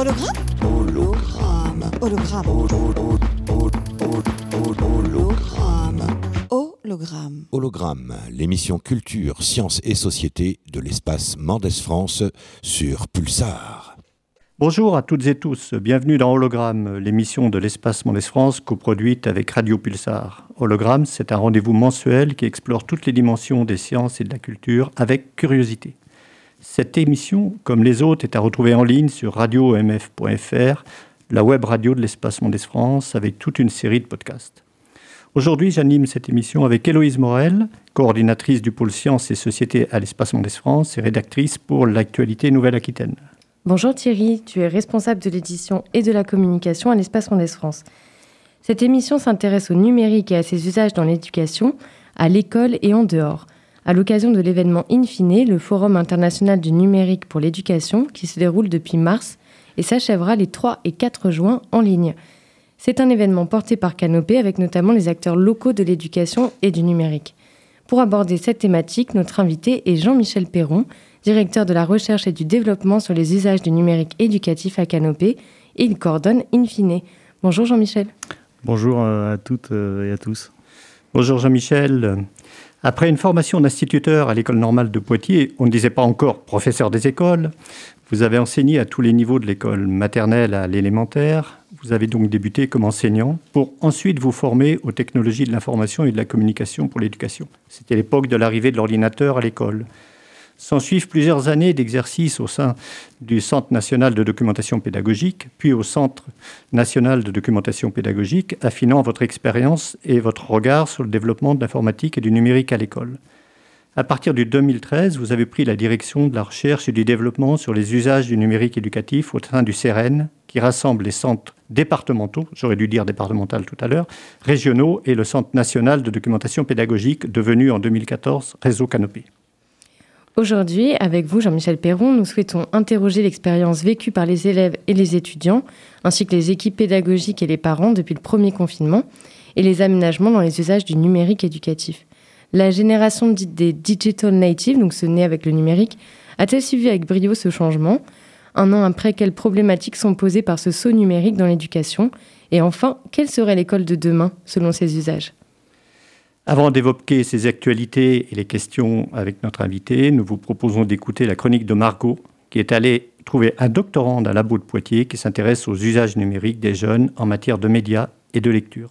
Hologramme Hologramme. Hologramme. Hologramme. Hologramme. Hologramme, l'émission culture, sciences et société de l'espace Mendes France sur Pulsar. Bonjour à toutes et tous, bienvenue dans Hologramme, l'émission de l'espace Mendes France coproduite avec Radio Pulsar. Hologramme, c'est un rendez-vous mensuel qui explore toutes les dimensions des sciences et de la culture avec curiosité. Cette émission, comme les autres, est à retrouver en ligne sur radio-mf.fr, la web radio de l'espace Mendes France, avec toute une série de podcasts. Aujourd'hui, j'anime cette émission avec Héloïse Morel, coordinatrice du pôle sciences et sociétés à l'espace Mendes France et rédactrice pour l'actualité Nouvelle-Aquitaine. Bonjour Thierry, tu es responsable de l'édition et de la communication à l'espace Mendes France. Cette émission s'intéresse au numérique et à ses usages dans l'éducation, à l'école et en dehors, à l'occasion de l'événement Infine, le Forum international du numérique pour l'éducation, qui se déroule depuis mars et s'achèvera les 3 et 4 juin en ligne. C'est un événement porté par Canopé avec notamment les acteurs locaux de l'éducation et du numérique. Pour aborder cette thématique, notre invité est Jean-Michel Perron, directeur de la recherche et du développement sur les usages du numérique éducatif à Canopé, et il coordonne Infine. Bonjour Jean-Michel. Bonjour euh, à toutes euh, et à tous. Bonjour Jean-Michel. Après une formation d'instituteur à l'école normale de Poitiers, on ne disait pas encore professeur des écoles, vous avez enseigné à tous les niveaux de l'école maternelle à l'élémentaire, vous avez donc débuté comme enseignant pour ensuite vous former aux technologies de l'information et de la communication pour l'éducation. C'était l'époque de l'arrivée de l'ordinateur à l'école. S'en suivent plusieurs années d'exercice au sein du Centre national de documentation pédagogique, puis au Centre national de documentation pédagogique, affinant votre expérience et votre regard sur le développement de l'informatique et du numérique à l'école. À partir du 2013, vous avez pris la direction de la recherche et du développement sur les usages du numérique éducatif au sein du CEREN, qui rassemble les centres départementaux, j'aurais dû dire départemental tout à l'heure, régionaux et le Centre national de documentation pédagogique, devenu en 2014 Réseau Canopé. Aujourd'hui, avec vous, Jean-Michel Perron, nous souhaitons interroger l'expérience vécue par les élèves et les étudiants, ainsi que les équipes pédagogiques et les parents depuis le premier confinement, et les aménagements dans les usages du numérique éducatif. La génération dite des digital natives, donc ce né avec le numérique, a-t-elle suivi avec brio ce changement? Un an après, quelles problématiques sont posées par ce saut numérique dans l'éducation? Et enfin, quelle serait l'école de demain selon ces usages? Avant d'évoquer ces actualités et les questions avec notre invité, nous vous proposons d'écouter la chronique de Margot, qui est allée trouver un doctorant à labo de Poitiers qui s'intéresse aux usages numériques des jeunes en matière de médias et de lecture.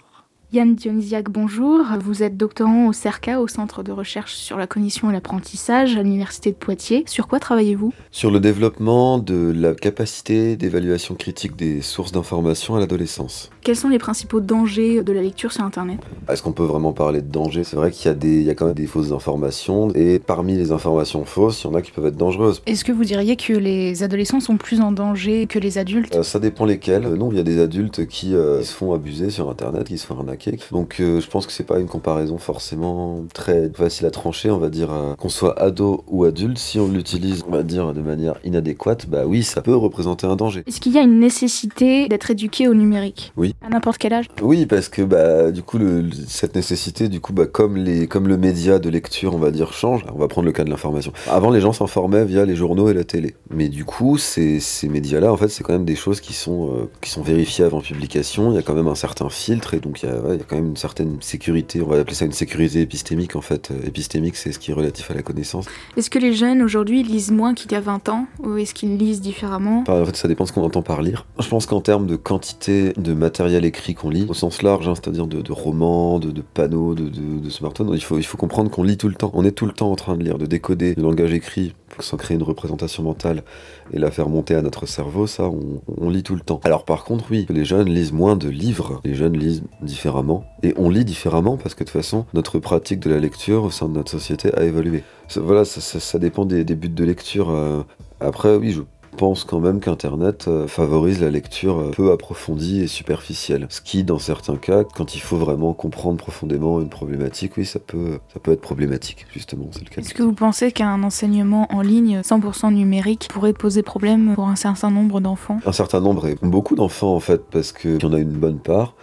Yann Dionysiac, bonjour. Vous êtes doctorant au CERCA, au Centre de recherche sur la cognition et l'apprentissage à l'Université de Poitiers. Sur quoi travaillez-vous? Sur le développement de la capacité d'évaluation critique des sources d'information à l'adolescence. Quels sont les principaux dangers de la lecture sur Internet? Est-ce qu'on peut vraiment parler de danger C'est vrai qu'il y, a des, il y a quand même des fausses informations, et parmi les informations fausses, il y en a qui peuvent être dangereuses. Est-ce que vous diriez que les adolescents sont plus en danger que les adultes? Euh, Ça dépend lesquels. Non, il y a des adultes qui euh, se font abuser sur Internet, qui se font arnaquer donc euh, je pense que c'est pas une comparaison forcément très facile à trancher, on va dire euh, qu'on soit ado ou adulte, si on l'utilise, on va dire de manière inadéquate, bah oui, ça peut représenter un danger. Est-ce qu'il y a une nécessité d'être éduqué au numérique Oui. À n'importe quel âge? Oui, parce que bah du coup le, cette nécessité, du coup bah comme les comme le média de lecture, on va dire change. On va prendre le cas de l'information. Avant les gens s'informaient via les journaux et la télé, mais du coup ces, ces médias-là, en fait, c'est quand même des choses qui sont euh, qui sont vérifiées avant publication. Il y a quand même un certain filtre et donc il y a, ouais, il y a quand même une certaine sécurité, on va appeler ça une sécurité épistémique en fait. Euh, épistémique, c'est ce qui est relatif à la connaissance. Est-ce que les jeunes aujourd'hui lisent moins qu'il y a 20 ans ou est-ce qu'ils lisent différemment? En fait, ça dépend de ce qu'on entend par lire. Je pense qu'en termes de quantité de matériel écrit qu'on lit, au sens large, hein, c'est-à-dire de, de, romans, de, de panneaux, de, de, smartphones, il faut, il faut comprendre qu'on lit tout le temps. On est tout le temps en train de lire, de décoder le langage écrit s'en créer une représentation mentale et la faire monter à notre cerveau, ça, on, lit tout le temps. Alors par contre, oui, les jeunes lisent moins de livres, les jeunes lisent différemment, et on lit différemment parce que de toute façon, notre pratique de la lecture au sein de notre société a évolué. Voilà, ça, dépend des, des, buts de lecture. Euh. Après, oui, je pense quand même qu'Internet euh, favorise la lecture euh, peu approfondie et superficielle. Ce qui, dans certains cas, quand il faut vraiment comprendre profondément une problématique, oui, ça peut, ça peut être problématique, justement. C'est le cas. Est-ce que vous pensez qu'un enseignement en ligne 100% numérique pourrait poser problème pour un certain nombre d'enfants? Un certain nombre et beaucoup d'enfants, en fait, parce qu'il y en a une bonne part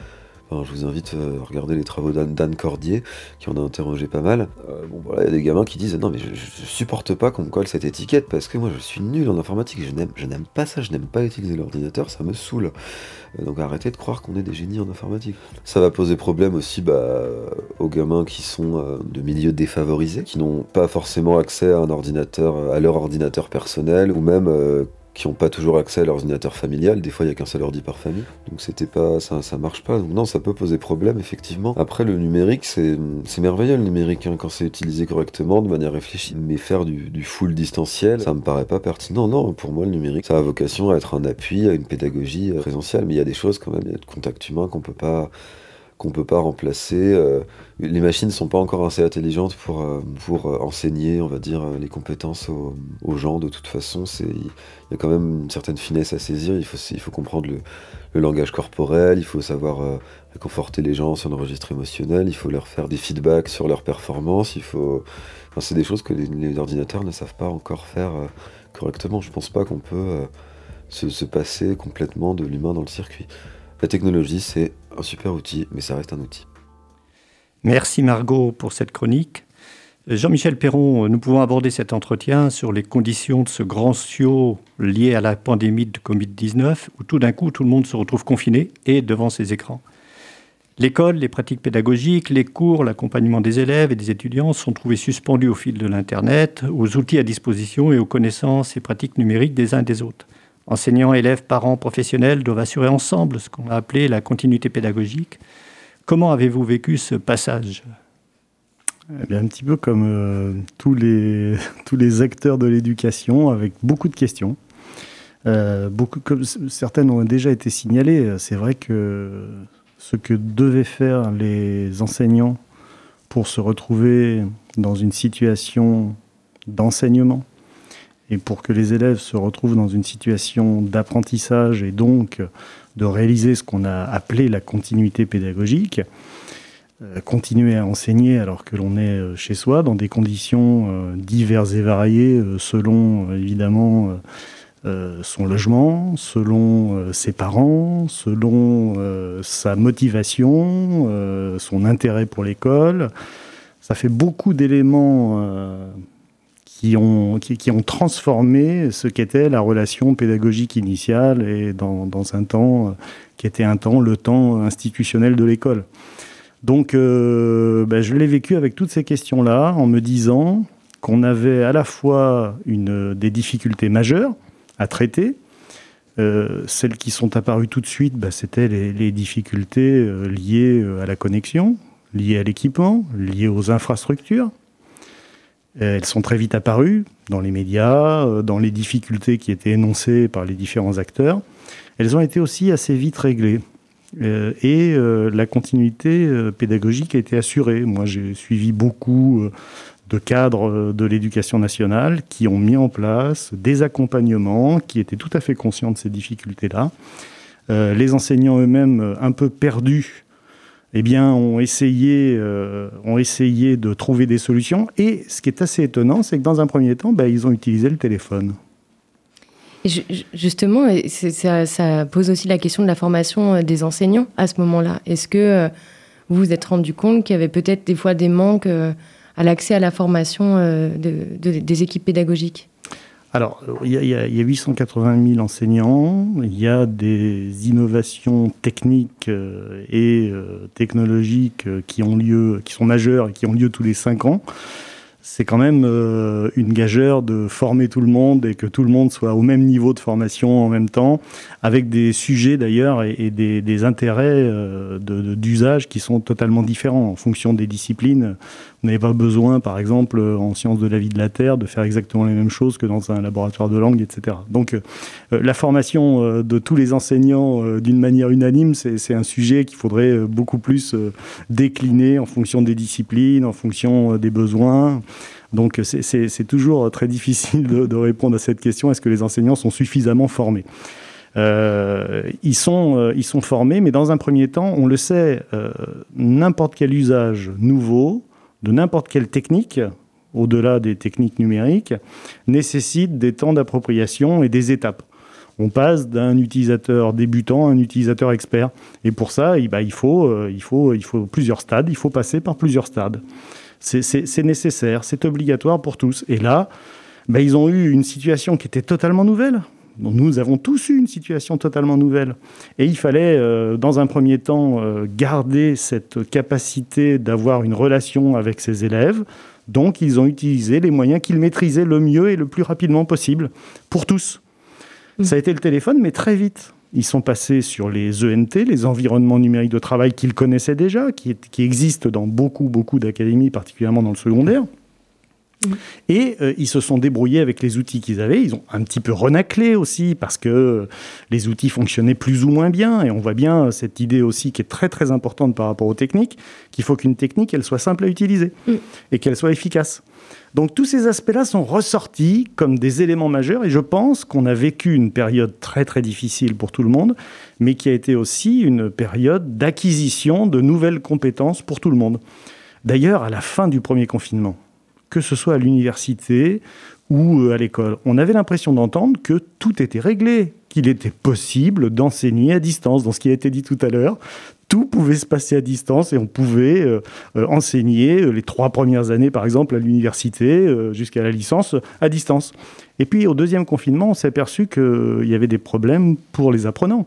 je vous invite à regarder les travaux d'Anne Cordier, qui en a interrogé pas mal. bon, voilà, il y a des gamins qui disent Non, mais je, je supporte pas qu'on me colle cette étiquette parce que moi je suis nul en informatique, je n'aime pas ça, je n'aime pas utiliser l'ordinateur, ça me saoule. Donc arrêtez de croire qu'on est des génies en informatique. Ça va poser problème aussi bah, aux gamins qui sont de milieux défavorisés, qui n'ont pas forcément accès à leur ordinateur personnel, ou même qui n'ont pas toujours accès à l'ordinateur familial. Des fois, il n'y a qu'un seul ordi par famille. Donc, c'était pas, ça, ça marche pas. Donc, non, ça peut poser problème, effectivement. Après, le numérique, c'est, merveilleux, le numérique, hein, quand c'est utilisé correctement, de manière réfléchie. Mais faire du, du, full distanciel, ça me paraît pas pertinent. Non, pour moi, le numérique, ça a vocation à être un appui à une pédagogie euh, présentielle. Mais il y a des choses, quand même, il y a de contact humain qu'on peut pas qu'on peut pas remplacer. Euh, les machines ne sont pas encore assez intelligentes pour, euh, euh, enseigner, on va dire, les compétences aux, gens. De toute façon, il y a quand même une certaine finesse à saisir. Il faut, comprendre le, langage corporel, il faut savoir réconforter les gens sur le registre émotionnel, il faut leur faire des feedbacks sur leur performance. Il faut, enfin, c'est des choses que les, ordinateurs ne savent pas encore faire correctement. Je pense pas qu'on peut se passer complètement de l'humain dans le circuit. La technologie, c'est un super outil, mais ça reste un outil. Merci Margot pour cette chronique. Jean-Michel Perron, nous pouvons aborder cet entretien sur les conditions de ce grand ciot lié à la pandémie de Covid-19, où tout d'un coup tout le monde se retrouve confiné et devant ses écrans. L'école, les pratiques pédagogiques, les cours, l'accompagnement des élèves et des étudiants sont trouvés suspendus au fil de l'Internet, aux outils à disposition et aux connaissances et pratiques numériques des uns et des autres. Enseignants, élèves, parents, professionnels doivent assurer ensemble ce qu'on a appelé la continuité pédagogique. Comment avez-vous vécu ce passage? Eh Un petit peu comme euh, tous, les, tous les acteurs de l'éducation, avec beaucoup de questions. Euh, beaucoup, certaines ont déjà été signalées, c'est vrai que ce que devaient faire les enseignants pour se retrouver dans une situation d'enseignement, et pour que les élèves se retrouvent dans une situation d'apprentissage et donc de réaliser ce qu'on a appelé la continuité pédagogique, euh, continuer à enseigner alors que l'on est euh, chez soi dans des conditions euh, diverses et variées selon évidemment son logement, selon ses parents, selon sa motivation, son intérêt pour l'école. Ça fait beaucoup d'éléments qui ont, qui, ont transformé ce qu'était la relation pédagogique initiale et dans, dans, un temps euh, qui était un temps, le temps institutionnel de l'école. Donc euh, ben, je l'ai vécu avec toutes ces questions-là en me disant qu'on avait à la fois une, des difficultés majeures à traiter. Euh, celles qui sont apparues tout de suite, ben, c'était les, les, difficultés liées à la connexion, liées à l'équipement, liées aux infrastructures, elles sont très vite apparues dans les médias, euh, dans les difficultés qui étaient énoncées par les différents acteurs. Elles ont été aussi assez vite réglées. Euh, et euh, la continuité pédagogique a été assurée. Moi, j'ai suivi beaucoup de cadres de l'éducation nationale qui ont mis en place des accompagnements, qui étaient tout à fait conscients de ces difficultés-là. les enseignants eux-mêmes, un peu perdus eh bien, ont essayé, euh, ont essayé de trouver des solutions. Et ce qui est assez étonnant, c'est que dans un premier temps, bah, ils ont utilisé le téléphone. justement, ça, pose aussi la question de la formation euh, des enseignants à ce moment-là. Est-ce que euh, vous vous êtes rendu compte qu'il y avait peut-être des fois des manques à l'accès à la formation des équipes pédagogiques? Alors, il y, a, 880 000 enseignants, il y a des innovations techniques euh, et euh, technologiques euh, qui ont lieu, qui sont majeures et qui ont lieu tous les cinq ans c'est quand même une gageure de former tout le monde et que tout le monde soit au même niveau de formation en même temps, avec des sujets d'ailleurs et, des, intérêts d'usage qui sont totalement différents en fonction des disciplines. N'avez pas besoin, par exemple, en sciences de la vie de la Terre, de faire exactement les mêmes choses que dans un laboratoire de langue, etc. Donc euh, la formation de tous les enseignants d'une manière unanime, c'est un sujet qu'il faudrait beaucoup plus décliner en fonction des disciplines, en fonction des besoins. Donc c'est toujours très difficile de, répondre à cette question. Est-ce que les enseignants sont suffisamment formés? Euh, ils, sont, euh, ils sont formés, mais dans un premier temps, on le sait, euh, n'importe quel usage nouveau, de n'importe quelle technique, au-delà des techniques numériques, nécessite des temps d'appropriation et des étapes. On passe d'un utilisateur débutant à un utilisateur expert. Et pour ça, eh ben, il, faut, euh, il faut plusieurs stades, il faut passer par plusieurs stades. C'est nécessaire, c'est obligatoire pour tous. Et là, ben, ils ont eu une situation qui était totalement nouvelle. Nous avons tous eu une situation totalement nouvelle. Et il fallait, euh, dans un premier temps, euh, garder cette capacité d'avoir une relation avec ses élèves. Donc, ils ont utilisé les moyens qu'ils maîtrisaient le mieux et le plus rapidement possible pour tous. Mm. Ça a été le téléphone, mais très vite. Ils sont passés sur les ENT, les environnements numériques de travail qu'ils connaissaient déjà, qui, qui existent dans beaucoup, beaucoup d'académies, particulièrement dans le secondaire. Mm. Et euh, ils se sont débrouillés avec les outils qu'ils avaient. Ils ont un petit peu renaclé aussi parce que les outils fonctionnaient plus ou moins bien. Et on voit bien cette idée aussi qui est très très importante par rapport aux techniques, qu'il faut qu'une technique, elle soit simple à utiliser mm. et qu'elle soit efficace. Donc tous ces aspects-là sont ressortis comme des éléments majeurs et je pense qu'on a vécu une période très très difficile pour tout le monde, mais qui a été aussi une période d'acquisition de nouvelles compétences pour tout le monde. D'ailleurs, à la fin du premier confinement, que ce soit à l'université ou euh, à l'école, on avait l'impression d'entendre que tout était réglé, qu'il était possible d'enseigner à distance, dans ce qui a été dit tout à l'heure. Tout pouvait se passer à distance et on pouvait euh, euh, enseigner les trois premières années, par exemple, à l'université, jusqu'à la licence, à distance. Et puis, au deuxième confinement, on s'est aperçu qu'il y avait des problèmes pour les apprenants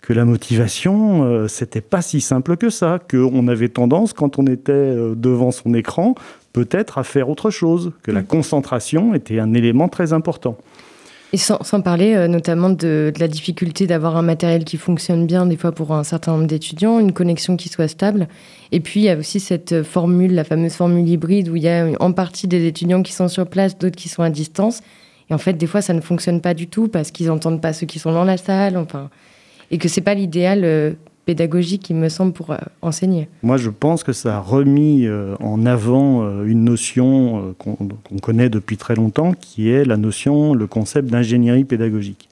que la motivation, c'était pas si simple que ça, qu'on avait tendance, quand on était devant son écran, peut-être à faire autre chose, que la concentration était un élément très important. Et sans, parler euh, notamment de, la difficulté d'avoir un matériel qui fonctionne bien, des fois pour un certain nombre d'étudiants, une connexion qui soit stable. Et puis il y a aussi cette formule, la fameuse formule hybride, où il y a en partie des étudiants qui sont sur place, d'autres qui sont à distance. Et en fait, des fois, ça ne fonctionne pas du tout parce qu'ils n'entendent pas ceux qui sont dans la salle. Enfin, et que c'est pas l'idéal euh, pédagogique, il me semble, pour euh, enseigner. Moi, je pense que ça a remis euh, en avant euh, une notion qu'on connaît depuis très longtemps, qui est la notion, le concept d'ingénierie pédagogique.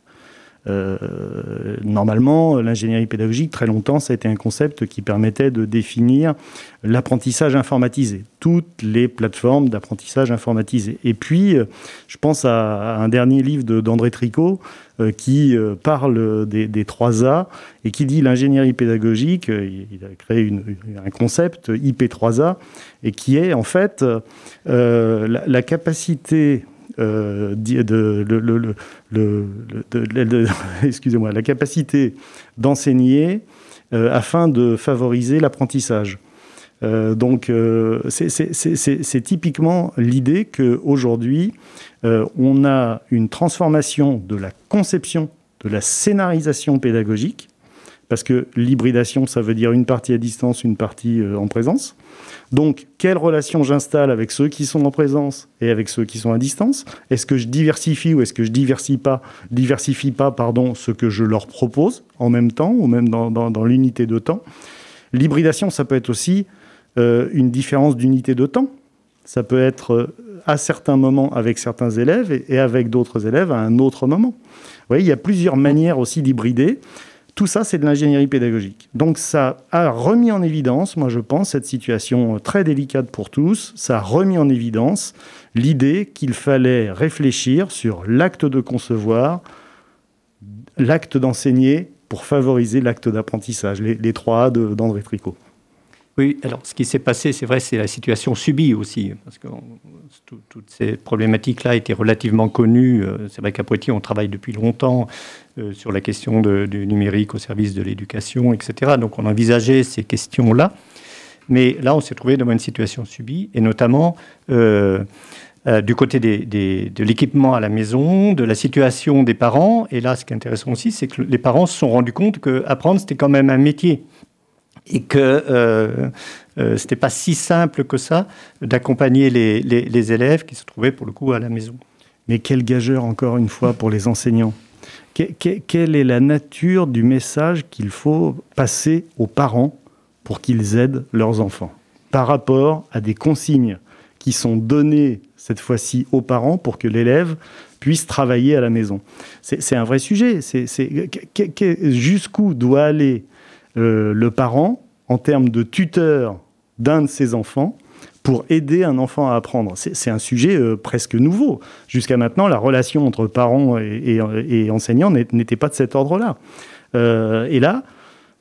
Euh, normalement, l'ingénierie pédagogique, très longtemps, ça a été un concept qui permettait de définir l'apprentissage informatisé, toutes les plateformes d'apprentissage informatisé. Et puis, euh, je pense à, un dernier livre d'André Tricot euh, qui parle des, trois A et qui dit l'ingénierie pédagogique, il a créé un concept IP3A, et qui est en fait la, capacité euh, excusez-moi, la capacité d'enseigner euh, afin de favoriser l'apprentissage. Euh, donc, c'est typiquement l'idée qu'aujourd'hui, on a une transformation de la conception, de la scénarisation pédagogique, parce que l'hybridation, ça veut dire une partie à distance, une partie en présence. Donc, quelle relation j'installe avec ceux qui sont en présence et avec ceux qui sont à distance? Est-ce que je diversifie ou est-ce que je diversifie pas, diversifie pas pardon, ce que je leur propose en même temps ou même dans, l'unité de temps? L'hybridation, ça peut être aussi euh, une différence d'unité de temps. Ça peut être euh, à certains moments avec certains élèves et, et avec d'autres élèves à un autre moment. Vous voyez, il y a plusieurs manières aussi d'hybrider. Tout ça, c'est de l'ingénierie pédagogique. Donc ça a remis en évidence, moi je pense, cette situation très délicate pour tous, ça a remis en évidence l'idée qu'il fallait réfléchir sur l'acte de concevoir, l'acte d'enseigner pour favoriser l'acte d'apprentissage, les, trois A d'André Tricot. Oui, alors ce qui s'est passé, c'est vrai, c'est la situation subie aussi, parce que toutes ces problématiques-là étaient relativement connues. Euh, c'est vrai qu'à Poitiers, on travaille depuis longtemps euh, sur la question du numérique au service de l'éducation, etc. Donc on envisageait ces questions-là. Mais là, on s'est trouvé devant une situation subie, et notamment euh, du côté de l'équipement à la maison, de la situation des parents. Et là, ce qui est intéressant aussi, c'est que les parents se sont rendus compte qu'apprendre, c'était quand même un métier et que euh, euh, pas si simple que ça d'accompagner les, les, élèves qui se trouvaient pour le coup à la maison. Mais quel gageur encore une fois pour les enseignants Quelle est la nature du message qu'il faut passer aux parents pour qu'ils aident leurs enfants par rapport à des consignes qui sont données cette fois-ci aux parents pour que l'élève puisse travailler à la maison? C'est un vrai sujet. Jusqu'où doit aller euh, le parent en termes de tuteur d'un de ses enfants pour aider un enfant à apprendre. C'est un sujet euh, presque nouveau. Jusqu'à maintenant, la relation entre parents et, et enseignants n'était pas de cet ordre-là. et là,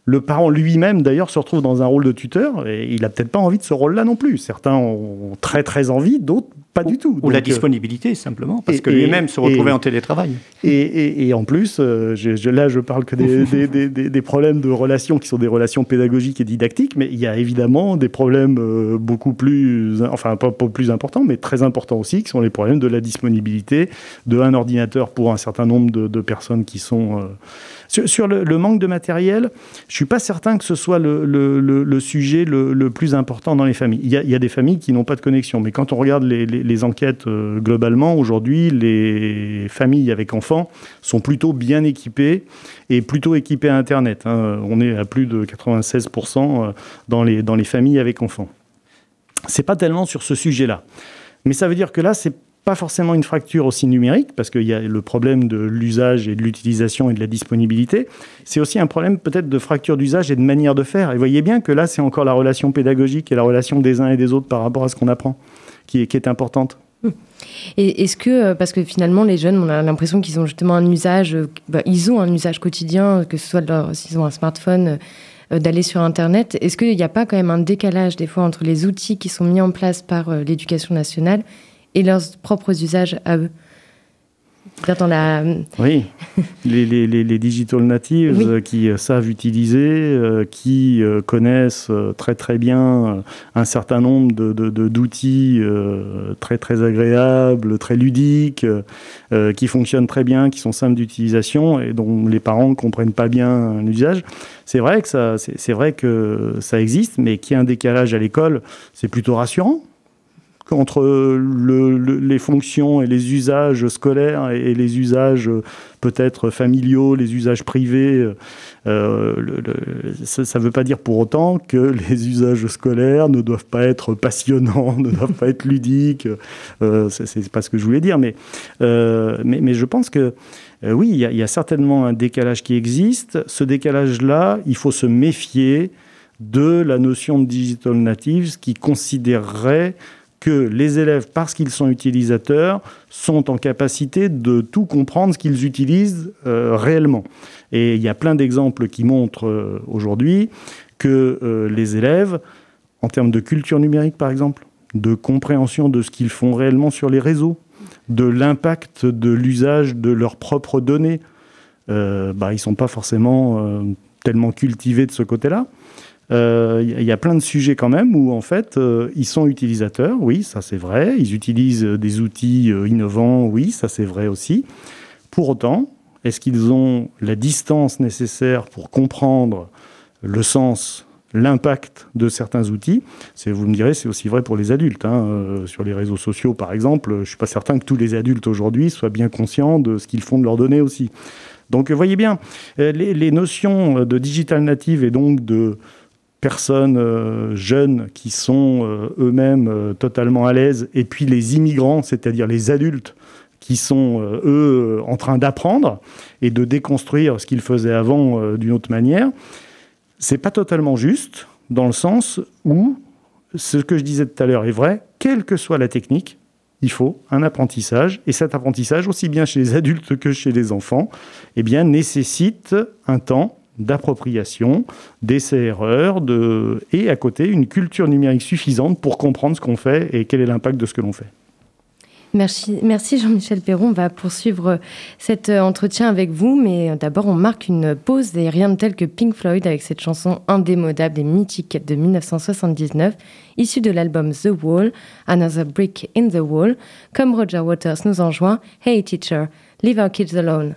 le parent lui-même, d'ailleurs, se retrouve dans un rôle de tuteur et il n'a peut-être pas envie de ce rôle-là non plus. Certains ont très très envie, d'autres pas du tout. Ou la euh, disponibilité, simplement, parce que lui-même se retrouvait en télétravail. Et, en plus, euh, je, là, je parle que des, des, problèmes de relations qui sont des relations pédagogiques et didactiques, mais il y a évidemment des problèmes euh, beaucoup plus, enfin pas, plus importants, mais très importants aussi, qui sont les problèmes de la disponibilité de un ordinateur pour un certain nombre de, personnes qui sont... Sur, le, manque de matériel, je suis pas certain que ce soit le, sujet le, plus important dans les familles. Il y a, des familles qui n'ont pas de connexion, mais quand on regarde les, enquêtes euh, globalement, aujourd'hui, les familles avec enfants sont plutôt bien équipées et plutôt équipées à Internet. Hein. On est à plus de 96% euh, dans les, dans les familles avec enfants. C'est pas tellement sur ce sujet-là. Mais ça veut dire que là, c'est pas forcément une fracture aussi numérique, parce qu'il y a le problème de l'usage et de l'utilisation et de la disponibilité. C'est aussi un problème peut-être de fracture d'usage et de manière de faire. Et voyez bien que là, c'est encore la relation pédagogique et la relation des uns et des autres par rapport à ce qu'on apprend qui est, qui est importante. Et est-ce que, euh, parce que finalement, les jeunes, on a l'impression qu'ils ont justement un usage, euh, bah, ils ont un usage quotidien, que ce soit s'ils ont un smartphone, euh, d'aller sur Internet. Est-ce qu'il n'y a pas quand même un décalage des fois entre les outils qui sont mis en place par l'éducation nationale et leurs propres usages à eux. Dans la... Oui, les, les, les, digital natives euh, qui euh, savent utiliser, euh, qui connaissent très très bien un certain nombre d'outils de, très très agréables, très ludiques, qui fonctionnent très bien, qui sont simples d'utilisation et dont les parents ne comprennent pas bien l'usage. C'est vrai, que ça, c'est vrai que ça existe, mais qu'il y ait un décalage à l'école, c'est plutôt rassurant entre les fonctions et les usages scolaires et, les usages euh, peut-être familiaux, les usages privés. Euh, ça ne veut pas dire pour autant que les usages scolaires ne doivent pas être passionnants, ne doivent pas être ludiques. Euh, c'est pas ce que je voulais dire, mais, euh, mais, je pense que oui, il y, a certainement un décalage qui existe. Ce décalage-là, il faut se méfier de la notion de digital natives qui considérerait que les élèves, parce qu'ils sont utilisateurs, sont en capacité de tout comprendre ce qu'ils utilisent euh, réellement. Et il y a plein d'exemples qui montrent euh, aujourd'hui que euh, les élèves, en termes de culture numérique par exemple, de compréhension de ce qu'ils font réellement sur les réseaux, de l'impact de l'usage de leurs propres données, bah, ils ne sont pas forcément tellement cultivés de ce côté-là. Il euh, y a plein de sujets quand même où en fait euh, ils sont utilisateurs, oui, ça c'est vrai. Ils utilisent des outils euh, innovants, oui, ça c'est vrai aussi. Pour autant, est-ce qu'ils ont la distance nécessaire pour comprendre le sens, l'impact de certains outils? Vous me direz, c'est aussi vrai pour les adultes. Hein. sur les réseaux sociaux, par exemple, je suis pas certain que tous les adultes aujourd'hui soient bien conscients de ce qu'ils font de leurs données aussi. Donc, voyez bien, les, les notions de digital native et donc de personnes euh, jeunes qui sont euh, eux-mêmes euh, totalement à l'aise, et puis les immigrants, c'est-à-dire les adultes qui sont, eux, en train d'apprendre et de déconstruire ce qu'ils faisaient avant d'une autre manière, c'est pas totalement juste, dans le sens où ce que je disais tout à l'heure est vrai, quelle que soit la technique, il faut un apprentissage, et cet apprentissage, aussi bien chez les adultes que chez les enfants, eh bien, nécessite un temps d'appropriation, d'essais-erreurs, de... et à côté une culture numérique suffisante pour comprendre ce qu'on fait et quel est l'impact de ce que l'on fait. Merci, merci Jean-Michel Perron. On va poursuivre cet euh, entretien avec vous, mais d'abord on marque une pause et rien de tel que Pink Floyd avec cette chanson indémodable et mythique de 1979, issue de l'album The Wall, Another Brick in the Wall. Comme Roger Waters nous enjoint, Hey teacher, leave our kids alone.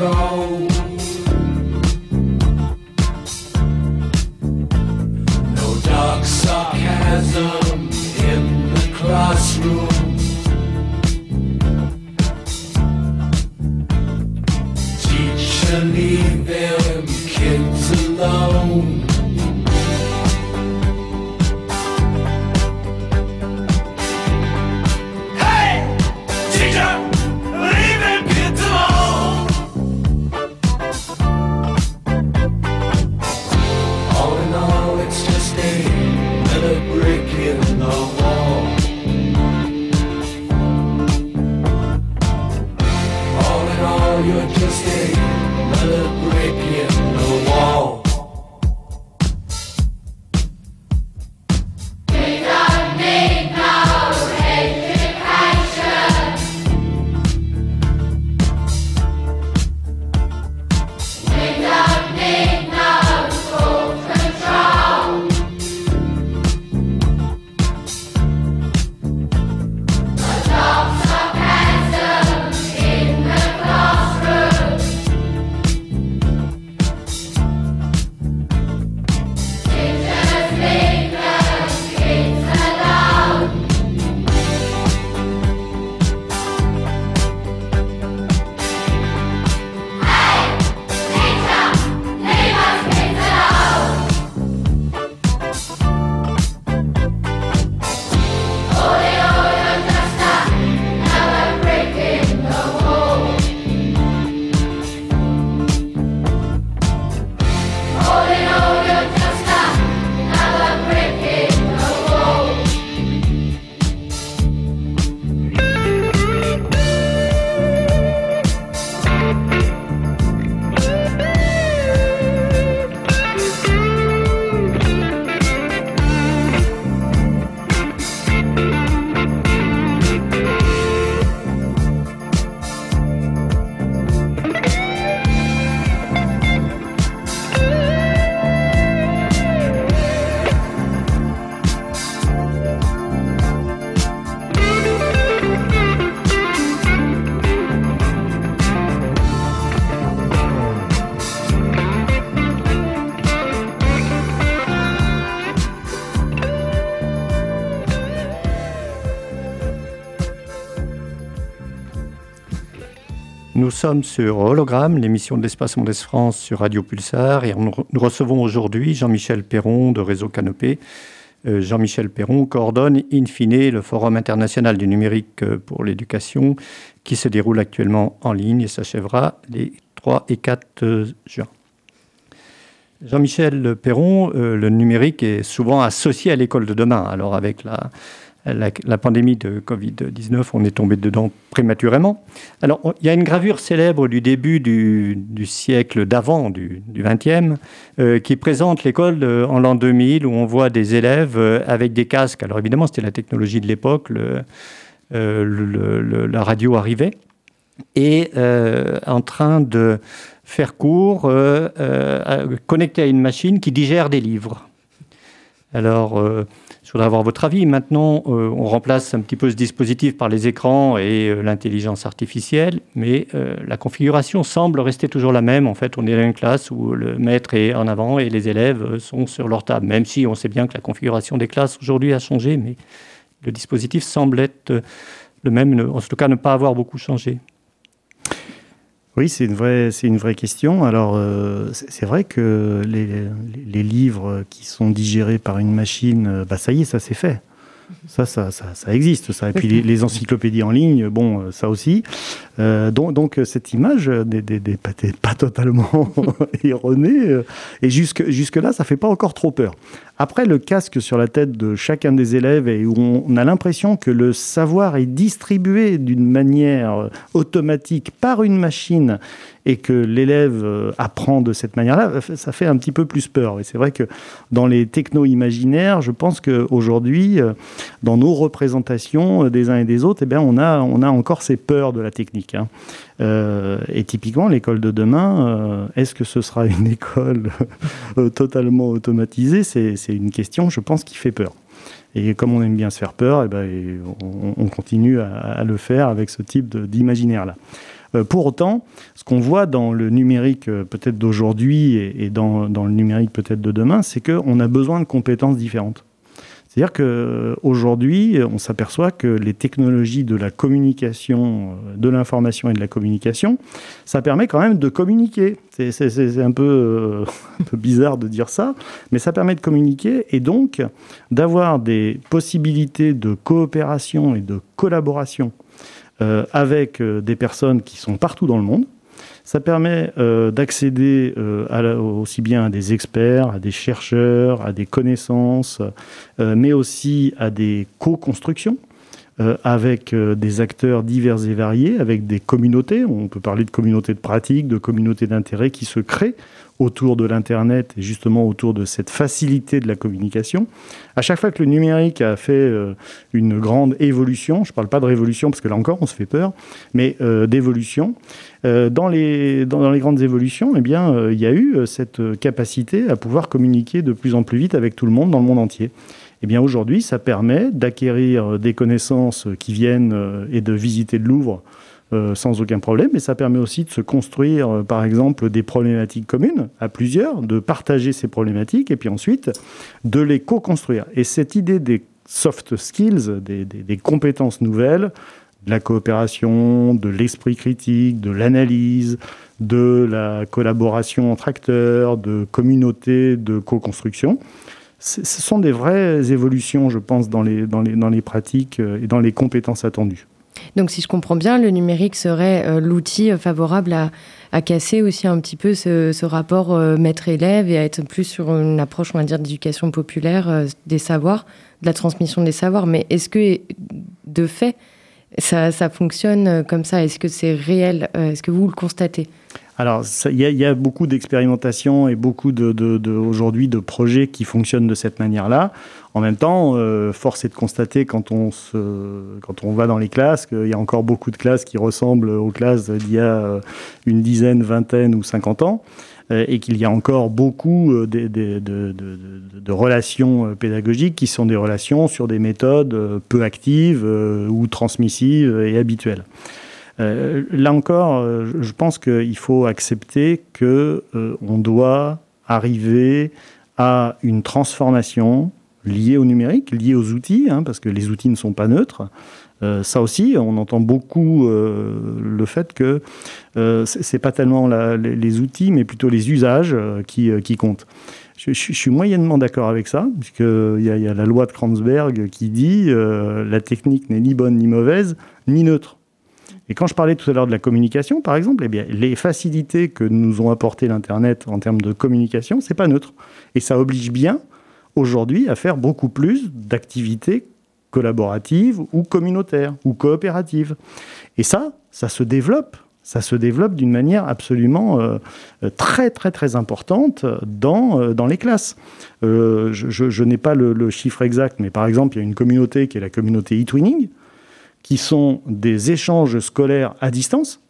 wrong. Sommes sur Hologramme, l'émission de l'Espace Mondes France sur Radio Pulsar, et nous recevons aujourd'hui Jean-Michel Perron de Réseau Canopé. Euh, Jean-Michel Perron coordonne in fine le Forum international du numérique euh, pour l'éducation qui se déroule actuellement en ligne et s'achèvera les 3 et 4 euh, juin. Jean-Michel Perron, le numérique est souvent associé à l'école de demain. Alors avec la, la, pandémie de Covid-19, on est tombé dedans prématurément. Alors, il y a une gravure célèbre du début du, siècle d'avant, du, XXe, euh, qui présente l'école en l'an 2000, où on voit des élèves euh, avec des casques. Alors, évidemment, c'était la technologie de l'époque, euh, la radio arrivait, et en train de faire cours connecté à une machine qui digère des livres. Alors, je voudrais avoir votre avis. Maintenant, euh, on remplace un petit peu ce dispositif par les écrans et euh, l'intelligence artificielle, mais euh, la configuration semble rester toujours la même. En fait, on est dans une classe où le maître est en avant et les élèves sont sur leur table, même si on sait bien que la configuration des classes aujourd'hui a changé, mais le dispositif semble être le même, en tout cas ne pas avoir beaucoup changé. Oui, c'est une vraie, c'est une vraie question. Alors, euh, c'est vrai que les, les, livres qui sont digérés par une machine, euh, bah ça y est, ça c'est fait. Ça, ça, ça, existe, ça. Et puis les, encyclopédies en ligne, bon, euh, ça aussi. Euh, donc, donc, cette image n'est pas, totalement erronée. Et jusque, jusque-là, ça fait pas encore trop peur. Après, le casque sur la tête de chacun des élèves et où on a l'impression que le savoir est distribué d'une manière automatique par une machine et que l'élève euh, apprend de cette manière-là, ça fait un petit peu plus peur. Et c'est vrai que dans les techno-imaginaires, je pense qu'aujourd'hui, euh, dans nos représentations euh, des uns et des autres, eh bien, on, a, on a encore ces peurs de la technique. Hein. Et typiquement, l'école de demain, est-ce que ce sera une école totalement automatisée? C'est une question, je pense, qui fait peur. Et comme on aime bien se faire peur, eh ben, on, continue à, le faire avec ce type d'imaginaire-là. Euh, pour autant, ce qu'on voit dans le numérique euh, peut-être d'aujourd'hui et, dans, le numérique peut-être de demain, c'est qu'on a besoin de compétences différentes. C'est-à-dire qu'aujourd'hui, on s'aperçoit que les technologies de la communication, euh, de l'information et de la communication, ça permet quand même de communiquer. C'est un, peu, un peu bizarre de dire ça, mais ça permet de communiquer et donc d'avoir des possibilités de coopération et de collaboration euh, avec euh, des personnes qui sont partout dans le monde. Ça permet euh, d'accéder aussi bien à des experts, à des chercheurs, à des connaissances, mais aussi à des co-constructions avec des acteurs divers et variés, avec des communautés. On peut parler de communautés de pratique, de communautés d'intérêt qui se créent autour de l'Internet et justement autour de cette facilité de la communication. À chaque fois que le numérique a fait euh, une grande évolution, je ne parle pas de révolution parce que là encore on se fait peur, mais euh, d'évolution, euh, dans, les, dans, les grandes évolutions, eh bien, il y a eu cette capacité à pouvoir communiquer de plus en plus vite avec tout le monde dans le monde entier. Eh bien aujourd'hui, ça permet d'acquérir des connaissances qui viennent et de visiter le Louvre euh, sans aucun problème, mais ça permet aussi de se construire, euh, par exemple, des problématiques communes à plusieurs, de partager ces problématiques et puis ensuite de les co-construire. Et cette idée des soft skills, des, compétences nouvelles, de la coopération, de l'esprit critique, de l'analyse, de la collaboration entre acteurs, de communautés, de co-construction, ce sont des vraies évolutions, je pense, dans les, dans les, dans les pratiques euh, et dans les compétences attendues. Donc si je comprends bien, le numérique serait euh, l'outil euh, favorable à, casser aussi un petit peu ce, rapport euh, maître-élève et à être plus sur une approche, on va dire, d'éducation populaire des savoirs, de la transmission des savoirs. Mais est-ce que, de fait, ça, fonctionne comme ça? Est-ce que c'est réel? Est-ce que vous le constatez? Alors, il y, a beaucoup d'expérimentations et beaucoup de, aujourd'hui de projets qui fonctionnent de cette manière-là. En même temps, euh, force est de constater quand on, se, quand on va dans les classes qu'il y a encore beaucoup de classes qui ressemblent aux classes d'il y a euh, une dizaine, vingtaine ou cinquante ans euh, et qu'il y a encore beaucoup de, relations pédagogiques qui sont des relations sur des méthodes peu actives ou transmissives et habituelles. là encore, je pense qu'il faut accepter que on doit arriver à une transformation liées au numérique, liées aux outils, hein, parce que les outils ne sont pas neutres, Euh, ça aussi, on entend beaucoup euh, le fait que euh, c'est pas tellement les, outils, mais plutôt les usages euh, qui, qui, comptent. Je, suis moyennement d'accord avec ça, puisqu'il y, y, a la loi de Kranzberg qui dit la technique n'est ni bonne ni mauvaise, ni neutre. Et quand je parlais tout à l'heure de la communication, par exemple, eh bien, les facilités que nous ont apporté l'Internet en termes de communication, c'est pas neutre. Et ça oblige bien aujourd'hui à faire beaucoup plus d'activités collaboratives ou communautaires ou coopératives. Et ça, ça se développe. Ça se développe d'une manière absolument euh, très très très importante dans, euh, dans les classes. Euh, je, n'ai pas le, le, chiffre exact, mais par exemple, il y a une communauté qui est la communauté e-twinning, qui sont des échanges scolaires à distance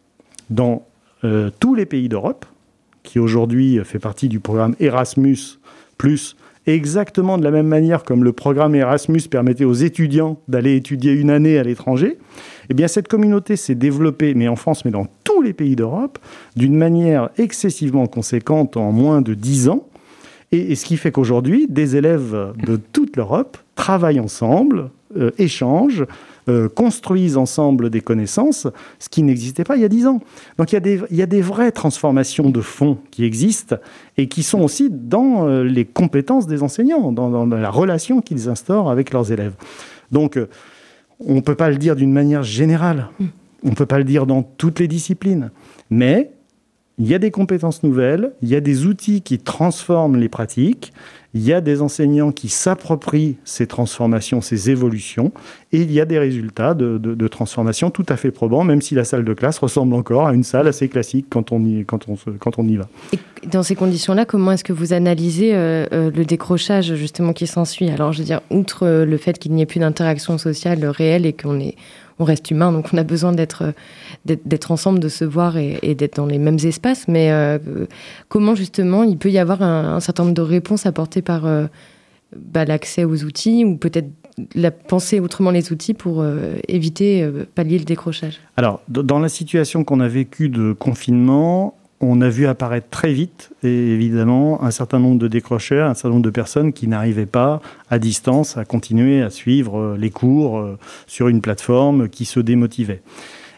dans euh, tous les pays d'Europe, qui aujourd'hui fait partie du programme Erasmus, exactement de la même manière comme le programme Erasmus permettait aux étudiants d'aller étudier une année à l'étranger, eh bien cette communauté s'est développée, mais en France, mais dans tous les pays d'Europe, d'une manière excessivement conséquente en moins de dix ans. Et, et ce qui fait qu'aujourd'hui, des élèves de toute l'Europe travaillent ensemble, euh, échangent, euh, construisent ensemble des connaissances, ce qui n'existait pas il y a dix ans. Donc il y, a des, il y a des vraies transformations de fond qui existent et qui sont aussi dans euh, les compétences des enseignants, dans, dans la relation qu'ils instaurent avec leurs élèves. Donc euh, on ne peut pas le dire d'une manière générale, on ne peut pas le dire dans toutes les disciplines, mais il y a des compétences nouvelles, il y a des outils qui transforment les pratiques, il y a des enseignants qui s'approprient ces transformations, ces évolutions, et il y a des résultats de, de, de, transformation tout à fait probants, même si la salle de classe ressemble encore à une salle assez classique quand on y, va. Dans ces conditions-là, comment est-ce que vous analysez euh, euh, le décrochage justement qui s'ensuit? Alors, je veux dire, outre euh, le fait qu'il n'y ait plus d'interaction sociale réelle et qu'on est on reste humain, donc on a besoin d'être d'être ensemble, de se voir et, d'être dans les mêmes espaces. Mais euh, comment justement il peut y avoir un, certain nombre de réponses apportées par euh, bah, l'accès aux outils ou peut-être la penser autrement les outils pour euh, éviter euh, pallier le décrochage? Alors, dans la situation qu'on a vécue de confinement, on a vu apparaître très vite, évidemment, un certain nombre de décrocheurs, un certain nombre de personnes qui n'arrivaient pas à distance à continuer à suivre les cours sur une plateforme qui se démotivait.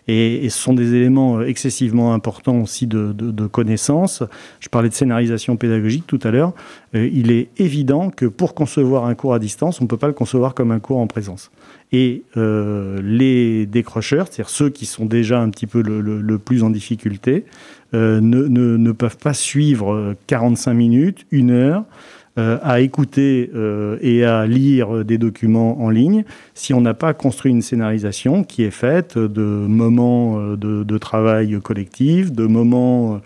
Et, ce sont des éléments excessivement importants aussi de, de, de connaissance. Je parlais de scénarisation pédagogique tout à l'heure. Euh, il est évident que pour concevoir un cours à distance, on ne peut pas le concevoir comme un cours en présence. Et euh, les décrocheurs, c'est-à-dire ceux qui sont déjà un petit peu le, plus en difficulté, euh, ne, ne, ne, peuvent pas suivre 45 minutes, une heure, euh, à écouter euh, et à lire des documents en ligne si on n'a pas construit une scénarisation qui est faite de moments euh, de, travail collectif, de moments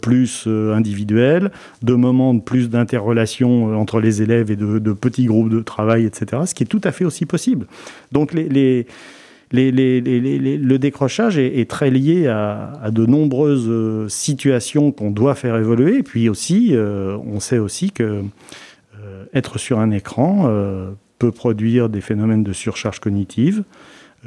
plus individuels, de moments de plus d'interrelation entre les élèves et de, petits groupes de travail, etc., ce qui est tout à fait aussi possible. Donc les le décrochage est, très lié à, de nombreuses euh, situations qu'on doit faire évoluer. Et puis aussi, euh, on sait aussi que euh, être sur un écran peut produire des phénomènes de surcharge cognitive,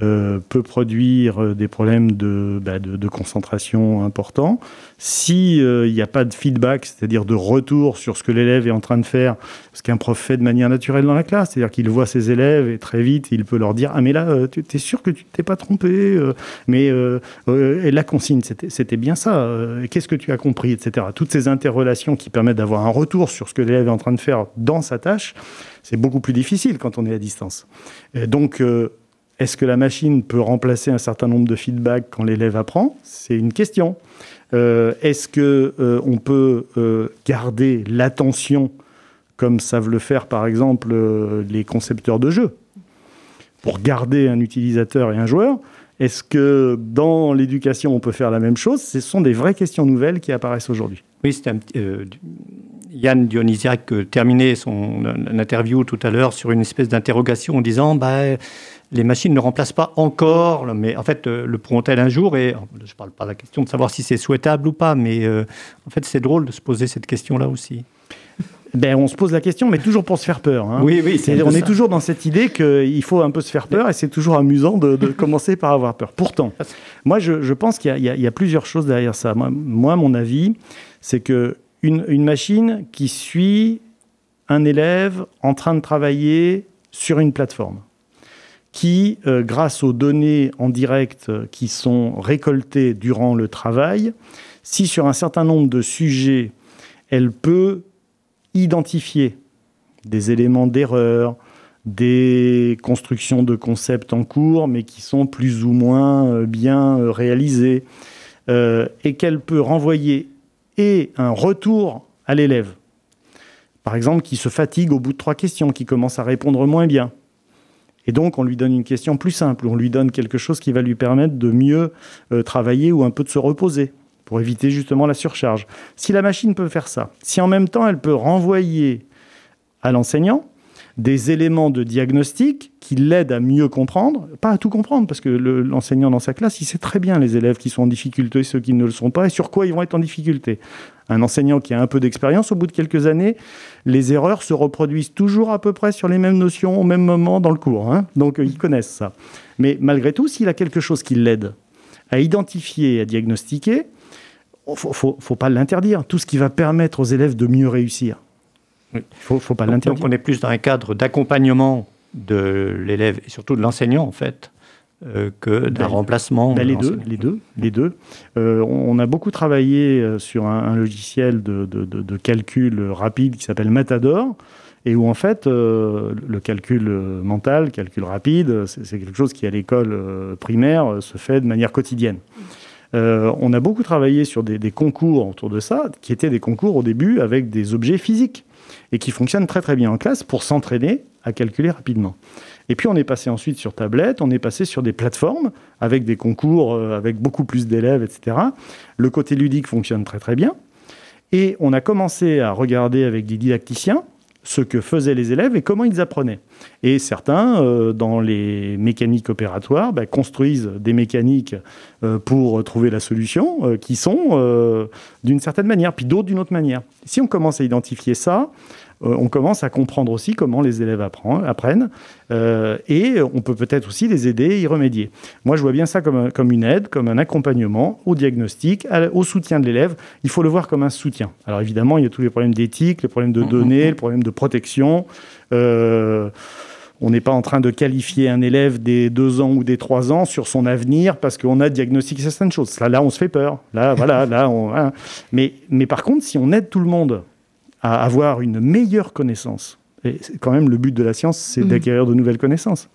euh, peut produire des problèmes de, bah, concentration importants. S'il euh, n'y a pas de feedback, c'est-à-dire de retour sur ce que l'élève est en train de faire, ce qu'un prof fait de manière naturelle dans la classe, c'est-à-dire qu'il voit ses élèves et très vite, il peut leur dire « Ah mais là, euh, tu es sûr que tu t'es pas trompé euh, Mais euh, la consigne, c'était bien ça. Qu'est-ce que tu as compris ?» etc. Toutes ces interrelations qui permettent d'avoir un retour sur ce que l'élève est en train de faire dans sa tâche, c'est beaucoup plus difficile quand on est à distance. Donc, est-ce que la machine peut remplacer un certain nombre de feedbacks quand l'élève apprend? C'est une question. Euh, Est-ce que euh, on peut euh, garder l'attention comme savent le faire par exemple les concepteurs de jeux? Pour garder un utilisateur et un joueur Est-ce que dans l'éducation on peut faire la même chose? Ce sont des vraies questions nouvelles qui apparaissent aujourd'hui. Oui, c'était un euh, Yann Dionysiac terminait son interview tout à l'heure sur une espèce d'interrogation en disant bah, les machines ne remplacent pas encore, mais en fait, euh, le pourront-elles un jour? Et je ne parle pas de la question de savoir si c'est souhaitable ou pas, mais euh, en fait, c'est drôle de se poser cette question-là aussi. Ben, on se pose la question, mais toujours pour se faire peur. Hein. Oui, oui, c'est on est toujours dans cette idée qu'il faut un peu se faire peur, et c'est toujours amusant de, de commencer par avoir peur. Pourtant, moi, je, je pense qu'il y, y, y, a plusieurs choses derrière ça. Moi, moi mon avis, c'est que une, une machine qui suit un élève en train de travailler sur une plateforme qui, euh, grâce aux données en direct euh, qui sont récoltées durant le travail, si sur un certain nombre de sujets, elle peut identifier des éléments d'erreur, des constructions de concepts en cours, mais qui sont plus ou moins euh, bien réalisées, et qu'elle peut renvoyer et un retour à l'élève. Par exemple, qui se fatigue au bout de trois questions, qui commence à répondre moins bien, et donc, on lui donne une question plus simple, on lui donne quelque chose qui va lui permettre de mieux euh, travailler ou un peu de se reposer pour éviter justement la surcharge. Si la machine peut faire ça, si en même temps elle peut renvoyer à l'enseignant des éléments de diagnostic qui l'aident à mieux comprendre, pas à tout comprendre, parce que l'enseignant dans sa classe, il sait très bien les élèves qui sont en difficulté, ceux qui ne le sont pas, et sur quoi ils vont être en difficulté. Un enseignant qui a un peu d'expérience, au bout de quelques années, les erreurs se reproduisent toujours à peu près sur les mêmes notions au même moment dans le cours. Hein. Donc ils connaissent ça. Mais malgré tout, s'il a quelque chose qui l'aide à identifier, à diagnostiquer, il ne faut, pas l'interdire. Tout ce qui va permettre aux élèves de mieux réussir. Il ne faut, pas l'interdire. Donc on est plus dans un cadre d'accompagnement de l'élève et surtout de l'enseignant en fait euh, que d'un remplacement. Ben, les, deux, les deux, les deux. Euh, on a beaucoup travaillé euh, sur un, logiciel de, de, calcul rapide qui s'appelle Matador et où en fait le calcul mental, calcul rapide, c'est quelque chose qui à l'école primaire se fait de manière quotidienne. on a beaucoup travaillé sur des, des, concours autour de ça, qui étaient des concours au début avec des objets physiques et qui fonctionnent très très bien en classe pour s'entraîner à calculer rapidement. Et puis on est passé ensuite sur tablette, on est passé sur des plateformes avec des concours, euh, avec beaucoup plus d'élèves, etc. Le côté ludique fonctionne très très bien. Et on a commencé à regarder avec des didacticiens ce que faisaient les élèves et comment ils apprenaient. Et certains, euh, dans les mécaniques opératoires, bah, construisent des mécaniques euh, pour trouver la solution, qui sont d'une certaine manière, puis d'autres d'une autre manière. Si on commence à identifier ça, on commence à comprendre aussi comment les élèves apprennent euh, et on peut peut-être aussi les aider à y remédier. Moi, je vois bien ça comme, comme une aide, comme un accompagnement au diagnostic, au soutien de l'élève. Il faut le voir comme un soutien. Alors évidemment, il y a tous les problèmes d'éthique, les problèmes de mmh, données, les problèmes de protection. Euh, on n'est pas en train de qualifier un élève des deux ans ou des trois ans sur son avenir parce qu'on a diagnostiqué certaines choses. Là, là, on se fait peur. Là, voilà, là, on, hein. mais, mais par contre, si on aide tout le monde à avoir une meilleure connaissance. Et quand même, le but de la science, c'est mm. d'acquérir de nouvelles connaissances.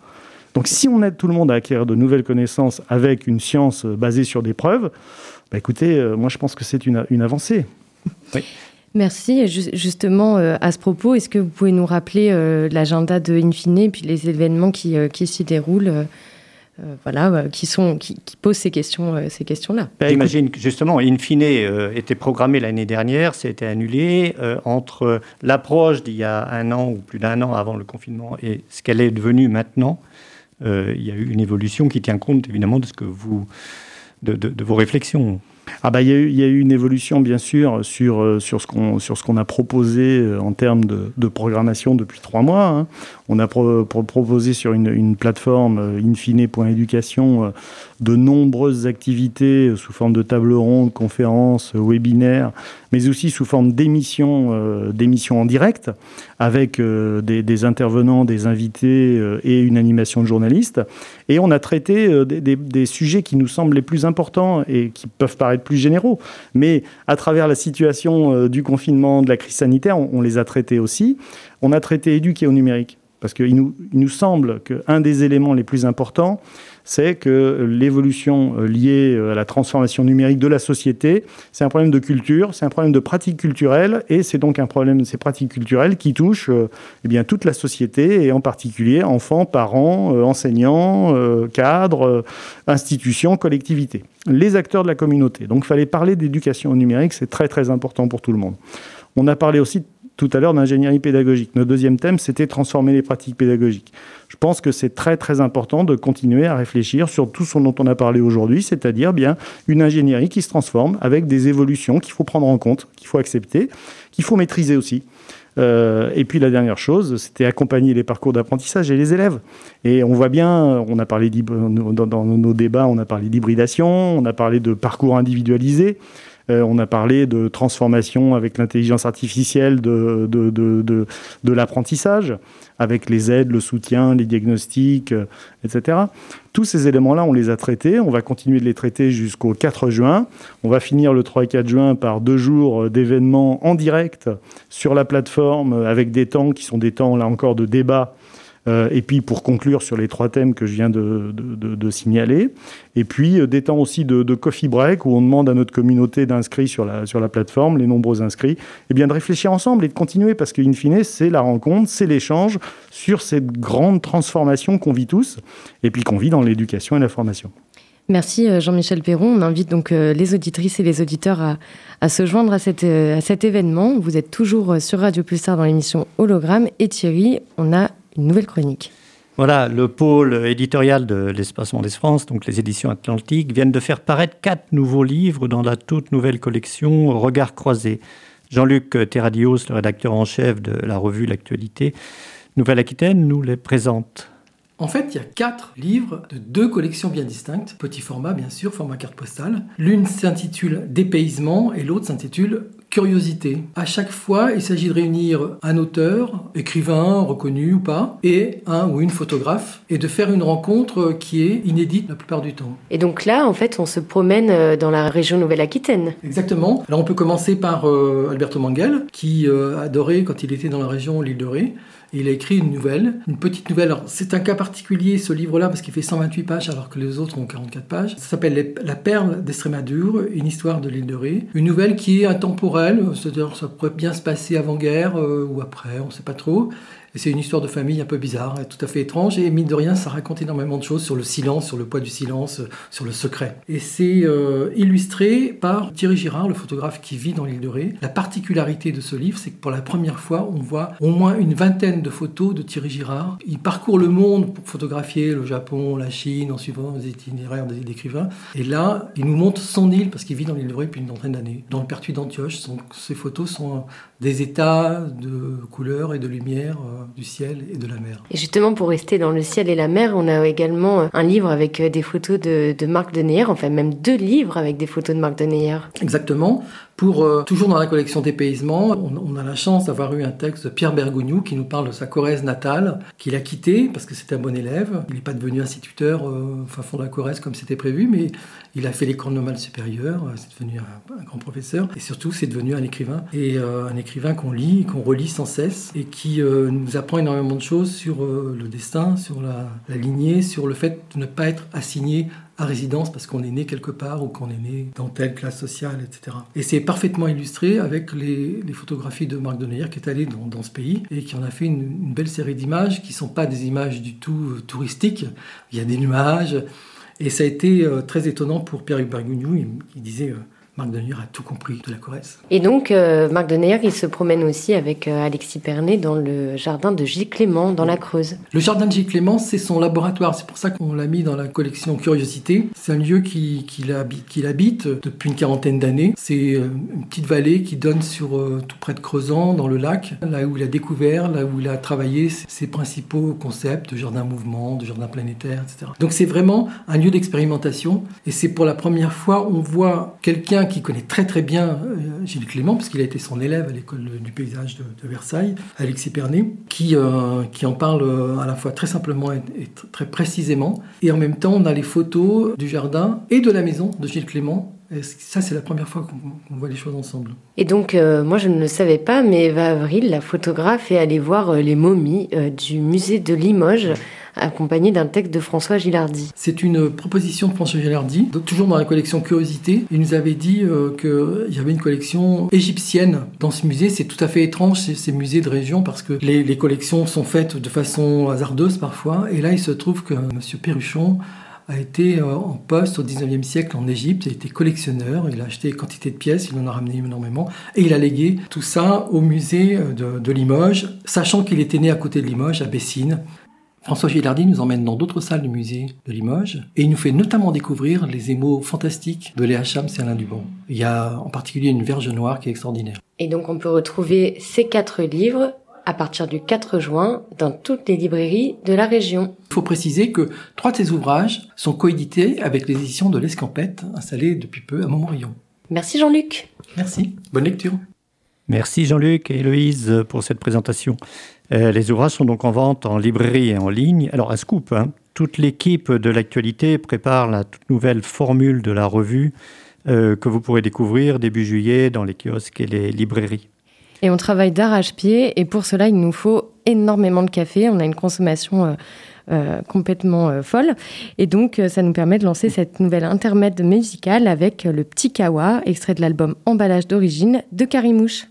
Donc, si on aide tout le monde à acquérir de nouvelles connaissances avec une science basée sur des preuves, bah, écoutez, euh, moi, je pense que c'est une, avancée. Merci. Justement, euh, à ce propos, est-ce que vous pouvez nous rappeler euh, l'agenda de Infine et puis les événements qui, qui s'y déroulent euh, voilà, euh, qui, sont, qui, posent ces questions, euh, ces questions-là. Ben, imagine que justement, Infine était programmé l'année dernière, c'était annulé entre l'approche d'il y a un an ou plus d'un an avant le confinement et ce qu'elle est devenue maintenant. il y a eu une évolution qui tient compte évidemment de ce que vous, de vos réflexions. Ah bah, il, y a eu, une évolution, bien sûr, sur, euh, sur ce qu'on a proposé euh, en termes de, de, programmation depuis trois mois. Hein. On a proposé sur une, une plateforme euh, infine.éducation de nombreuses activités sous forme de table ronde, conférences, webinaires, mais aussi sous forme d'émissions d'émissions en direct avec des, intervenants, des invités et une animation de journalistes. Et on a traité des, sujets qui nous semblent les plus importants et qui peuvent paraître plus généraux. Mais à travers la situation euh, du confinement, de la crise sanitaire, on, les a traités aussi. On a traité éduquer au numérique. Parce qu'il nous, il nous semble qu'un des éléments les plus importants, c'est que l'évolution euh, liée euh, à la transformation numérique de la société, c'est un problème de culture, c'est un problème de pratique culturelle, et c'est donc un problème de ces pratiques culturelles qui touchent eh bien, toute la société, et en particulier enfants, parents, enseignants, cadres, institutions, collectivités les acteurs de la communauté. Donc il fallait parler d'éducation numérique, c'est très très important pour tout le monde. On a parlé aussi tout à l'heure d'ingénierie pédagogique. Notre deuxième thème, c'était transformer les pratiques pédagogiques. Je pense que c'est très très important de continuer à réfléchir sur tout ce dont on a parlé aujourd'hui, c'est-à-dire bien une ingénierie qui se transforme avec des évolutions qu'il faut prendre en compte, qu'il faut accepter, qu'il faut maîtriser aussi. Euh, et puis la dernière chose, c'était accompagner les parcours d'apprentissage et les élèves. Et on voit bien, on a parlé dans, nos débats, on a parlé d'hybridation, on a parlé de parcours individualisés. On a parlé de transformation avec l'intelligence artificielle de, de, de, de l'apprentissage avec les aides, le soutien, les diagnostics, euh, etc. Tous ces éléments-là, on les a traités. On va continuer de les traiter jusqu'au 4 juin. On va finir le 3 et 4 juin par deux jours d'événements en direct sur la plateforme avec des temps qui sont des temps, là encore, de débat euh, et puis pour conclure sur les trois thèmes que je viens de, signaler. Et puis euh, des temps aussi de, coffee break où on demande à notre communauté d'inscrits sur la, sur la plateforme, les nombreux inscrits, et eh bien de réfléchir ensemble et de continuer parce qu'in fine, c'est la rencontre, c'est l'échange sur cette grande transformation qu'on vit tous et puis qu'on vit dans l'éducation et la formation. Merci euh, Jean-Michel Perron. On invite donc les auditrices et les auditeurs à, se joindre à, cette, à cet événement. Vous êtes toujours sur Radio Pulsar dans l'émission Hologramme. Et Thierry, on a une nouvelle chronique. Voilà, le pôle éditorial de l'Espace Mondes France, donc les éditions Atlantiques, viennent de faire paraître quatre nouveaux livres dans la toute nouvelle collection Regards croisés. Jean-Luc Terradios, le rédacteur en chef de la revue L'Actualité, Nouvelle-Aquitaine, nous les présente. En fait, il y a quatre livres de deux collections bien distinctes, petit format bien sûr, format carte postale. L'une s'intitule Dépaysement et l'autre s'intitule Curiosité. À chaque fois, il s'agit de réunir un auteur, écrivain reconnu ou pas, et un ou une photographe, et de faire une rencontre qui est inédite la plupart du temps. Et donc là, en fait, on se promène euh, dans la région Nouvelle-Aquitaine. Exactement. Alors on peut commencer par euh, Alberto Manguel, qui euh, adorait quand il était dans la région l'île de Ré il a écrit une nouvelle, une petite nouvelle. C'est un cas particulier, ce livre-là, parce qu'il fait 128 pages, alors que les autres ont 44 pages. Ça s'appelle La perle d'Estrémadure, une histoire de l'île de Ré. Une nouvelle qui est intemporelle, c'est-à-dire ça pourrait bien se passer avant-guerre euh, ou après, on ne sait pas trop. C'est une histoire de famille un peu bizarre, tout à fait étrange. Et mine de rien, ça raconte énormément de choses sur le silence, sur le poids du silence, sur le secret. Et c'est euh, illustré par Thierry Girard, le photographe qui vit dans l'île de Ré. La particularité de ce livre, c'est que pour la première fois, on voit au moins une vingtaine de photos de Thierry Girard. Il parcourt le monde pour photographier le Japon, la Chine, en suivant les itinéraires des écrivains. Et là, il nous montre son île, parce qu'il vit dans l'île de Ré depuis une vingtaine d'années, dans le pertuis d'Antioche. Ces photos sont des états de couleurs et de lumière euh, du ciel et de la mer. Et justement, pour rester dans le ciel et la mer, on a également un livre avec euh, des photos de, de Marc Deneyer, enfin même deux livres avec des photos de Marc Deneyer. Exactement. Pour euh, toujours dans la collection Dépaysement, on, on a la chance d'avoir eu un texte de Pierre Bergogneau qui nous parle de sa Corrèze natale, qu'il a quitté parce que c'était un bon élève. Il n'est pas devenu instituteur euh, fin fond de la Corrèze comme c'était prévu, mais il a fait l'école normale supérieure, euh, c'est devenu un, grand professeur, et surtout c'est devenu un écrivain, et euh, un écrivain qu'on lit, qu'on relit sans cesse, et qui nous apprend énormément de choses sur le destin, sur la, la lignée, sur le fait de ne pas être assigné à résidence parce qu'on est né quelque part ou qu'on est né dans telle classe sociale, etc. Et c'est parfaitement illustré avec les, photographies de Marc Deneyer qui est allé dans, ce pays et qui en a fait une, belle série d'images qui ne sont pas des images du tout euh, touristiques. Il y a des nuages. Et ça a été euh, très étonnant pour Pierre Bergogneau. Il, disait euh, Marc Deneyer a tout compris de la Corrèze. Et donc, euh, Marc Deneyer, il se promène aussi avec euh, Alexis Pernet dans le jardin de Gilles Clément, dans la Creuse. Le jardin de Gilles Clément, c'est son laboratoire. C'est pour ça qu'on l'a mis dans la collection Curiosité. C'est un lieu qu'il qui habite, qui habite, depuis une quarantaine d'années. C'est euh, une petite vallée qui donne sur tout près de Creusan, dans le lac, là où il a découvert, là où il a travaillé ses principaux concepts de jardin mouvement, de jardin planétaire, etc. Donc c'est vraiment un lieu d'expérimentation. Et c'est pour la première fois, on voit quelqu'un qui connaît très très bien euh, Gilles Clément, parce qu'il a été son élève à l'école du paysage de, Versailles, Alexis Pernet, qui, euh, qui en parle euh, à la fois très simplement et, très précisément. Et en même temps, on a les photos du jardin et de la maison de Gilles Clément ça, c'est la première fois qu'on voit les choses ensemble. Et donc, moi, je ne le savais pas, mais Eva Avril, la photographe, est allée voir les momies du musée de Limoges accompagné d'un texte de François Gilardi. C'est une proposition de François Gilardi, toujours dans la collection Curiosité. Il nous avait dit euh, qu'il y avait une collection égyptienne dans ce musée. C'est tout à fait étrange, ces musées de région, parce que les, collections sont faites de façon hasardeuse parfois. Et là, il se trouve que M. Perruchon a été euh, en poste au 19e siècle en Égypte, il été collectionneur, il a acheté quantité de pièces, il en a ramené énormément, et il a légué tout ça au musée de, de Limoges, sachant qu'il était né à côté de Limoges, à Bessines. François Gilardi nous emmène dans d'autres salles du musée de Limoges et il nous fait notamment découvrir les émaux fantastiques de Léa Cham et Alain Dubon. Il y a en particulier une verge noire qui est extraordinaire. Et donc on peut retrouver ces quatre livres à partir du 4 juin dans toutes les librairies de la région. Il faut préciser que trois de ces ouvrages sont coédités avec les éditions de l'Escampette installées depuis peu à Montmorillon. Merci Jean-Luc. Merci. Bonne lecture. Merci Jean-Luc et Héloïse pour cette présentation. Euh, les ouvrages sont donc en vente en librairie et en ligne. Alors, un scoop, hein. toute l'équipe de l'actualité prépare la toute nouvelle formule de la revue euh, que vous pourrez découvrir début juillet dans les kiosques et les librairies. Et on travaille d'arrache-pied et pour cela, il nous faut énormément de café. On a une consommation euh, complètement folle. Et donc, ça nous permet de lancer cette nouvelle intermède musicale avec le Petit Kawa, extrait de l'album Emballage d'origine de Carimouche.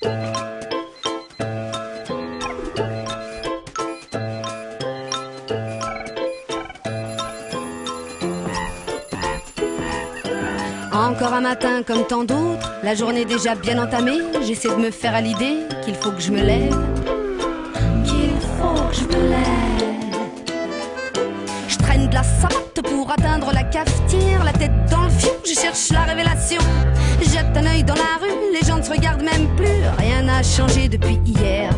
Encore un matin comme tant d'autres, la journée déjà bien entamée, j'essaie de me faire à l'idée qu'il faut que je me lève, se regardent même plus, rien n'a changé depuis hier.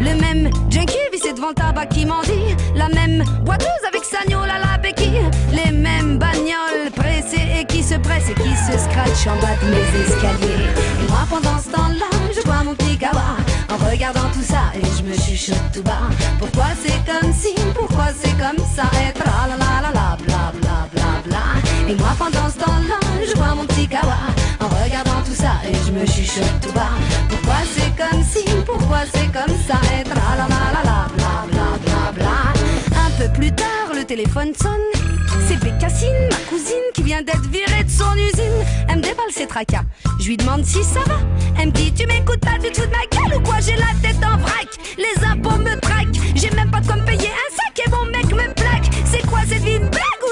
Le même junkie vissé devant le tabac qui m'en dit, la même boiteuse avec sa gnôle à la béquille, les mêmes bagnoles pressées et qui se pressent et qui se scratchent en bas de mes escaliers. Et moi pendant ce temps-là, je bois mon petit kawa en regardant tout ça et je me chuchote tout bas. Pourquoi c'est comme si, pourquoi c'est comme ça? Et la la la la bla bla bla bla. Et moi pendant ce temps-là, je bois mon petit kawa regardant tout ça et je me chuchote tout bas. Pourquoi c'est comme si, pourquoi c'est comme ça et la la la la bla bla bla bla. Un peu plus tard, le téléphone sonne. C'est Bécassine, ma cousine, qui vient d'être virée de son usine. Elle me déballe ses tracas. Je lui demande si ça va. Elle me dit Tu m'écoutes pas du tout de ma gueule ou quoi? J'ai la tête en vrac. Les impôts me traquent. J'ai même pas de quoi me payer un sac et mon mec me plaque. C'est quoi cette vie, arnaque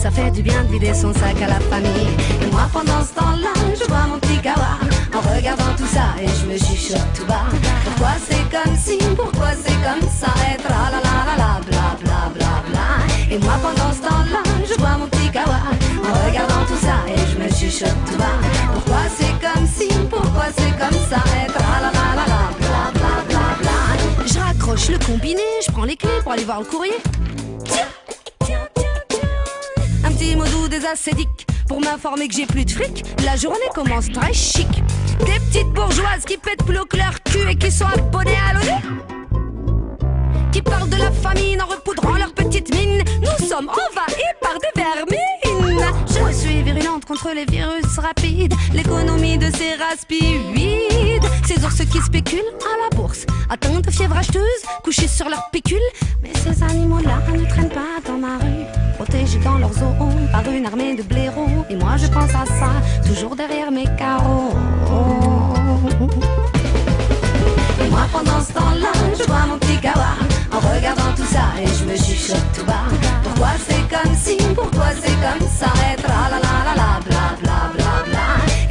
Ça fait du bien de vider son sac à la famille. Et moi, pendant ce temps-là, je bois mon petit kawa. En regardant tout ça et je me chuchote tout bas. Pourquoi c'est comme si, pourquoi c'est comme ça et tra la la la la bla bla bla bla. Et moi pendant ce temps-là, je bois mon petit kawa. En regardant tout ça et je me chuchote tout bas. Pourquoi c'est comme si, pourquoi c'est comme ça et tra la la la la bla bla bla bla. Je raccroche le combiné, je prends les clés pour aller voir le courrier. Tiens, des acédiques pour m'informer que j'ai plus de fric. La journée commence très chic. Des petites bourgeoises qui pètent plus que leur cul et qui sont abonnées à l'ONU. Qui parlent de la famine en repoudrant leurs petites mines. Nous sommes envahis par des vermines. Contre les virus rapides. L'économie de ces raspides. Ces ours qui spéculent à la bourse. Atteints de fièvre acheteuse, couchés sur leur pécule. Mais ces animaux-là ne traînent pas dans ma rue. Protégés dans leurs zoos par une armée de blaireaux. Et moi je pense à ça, toujours derrière mes carreaux. Et moi pendant ce temps-là, je bois mon petit kawa En regardant tout ça et je me chuchote tout bas Pourquoi c'est comme si, pourquoi c'est comme ça? Et la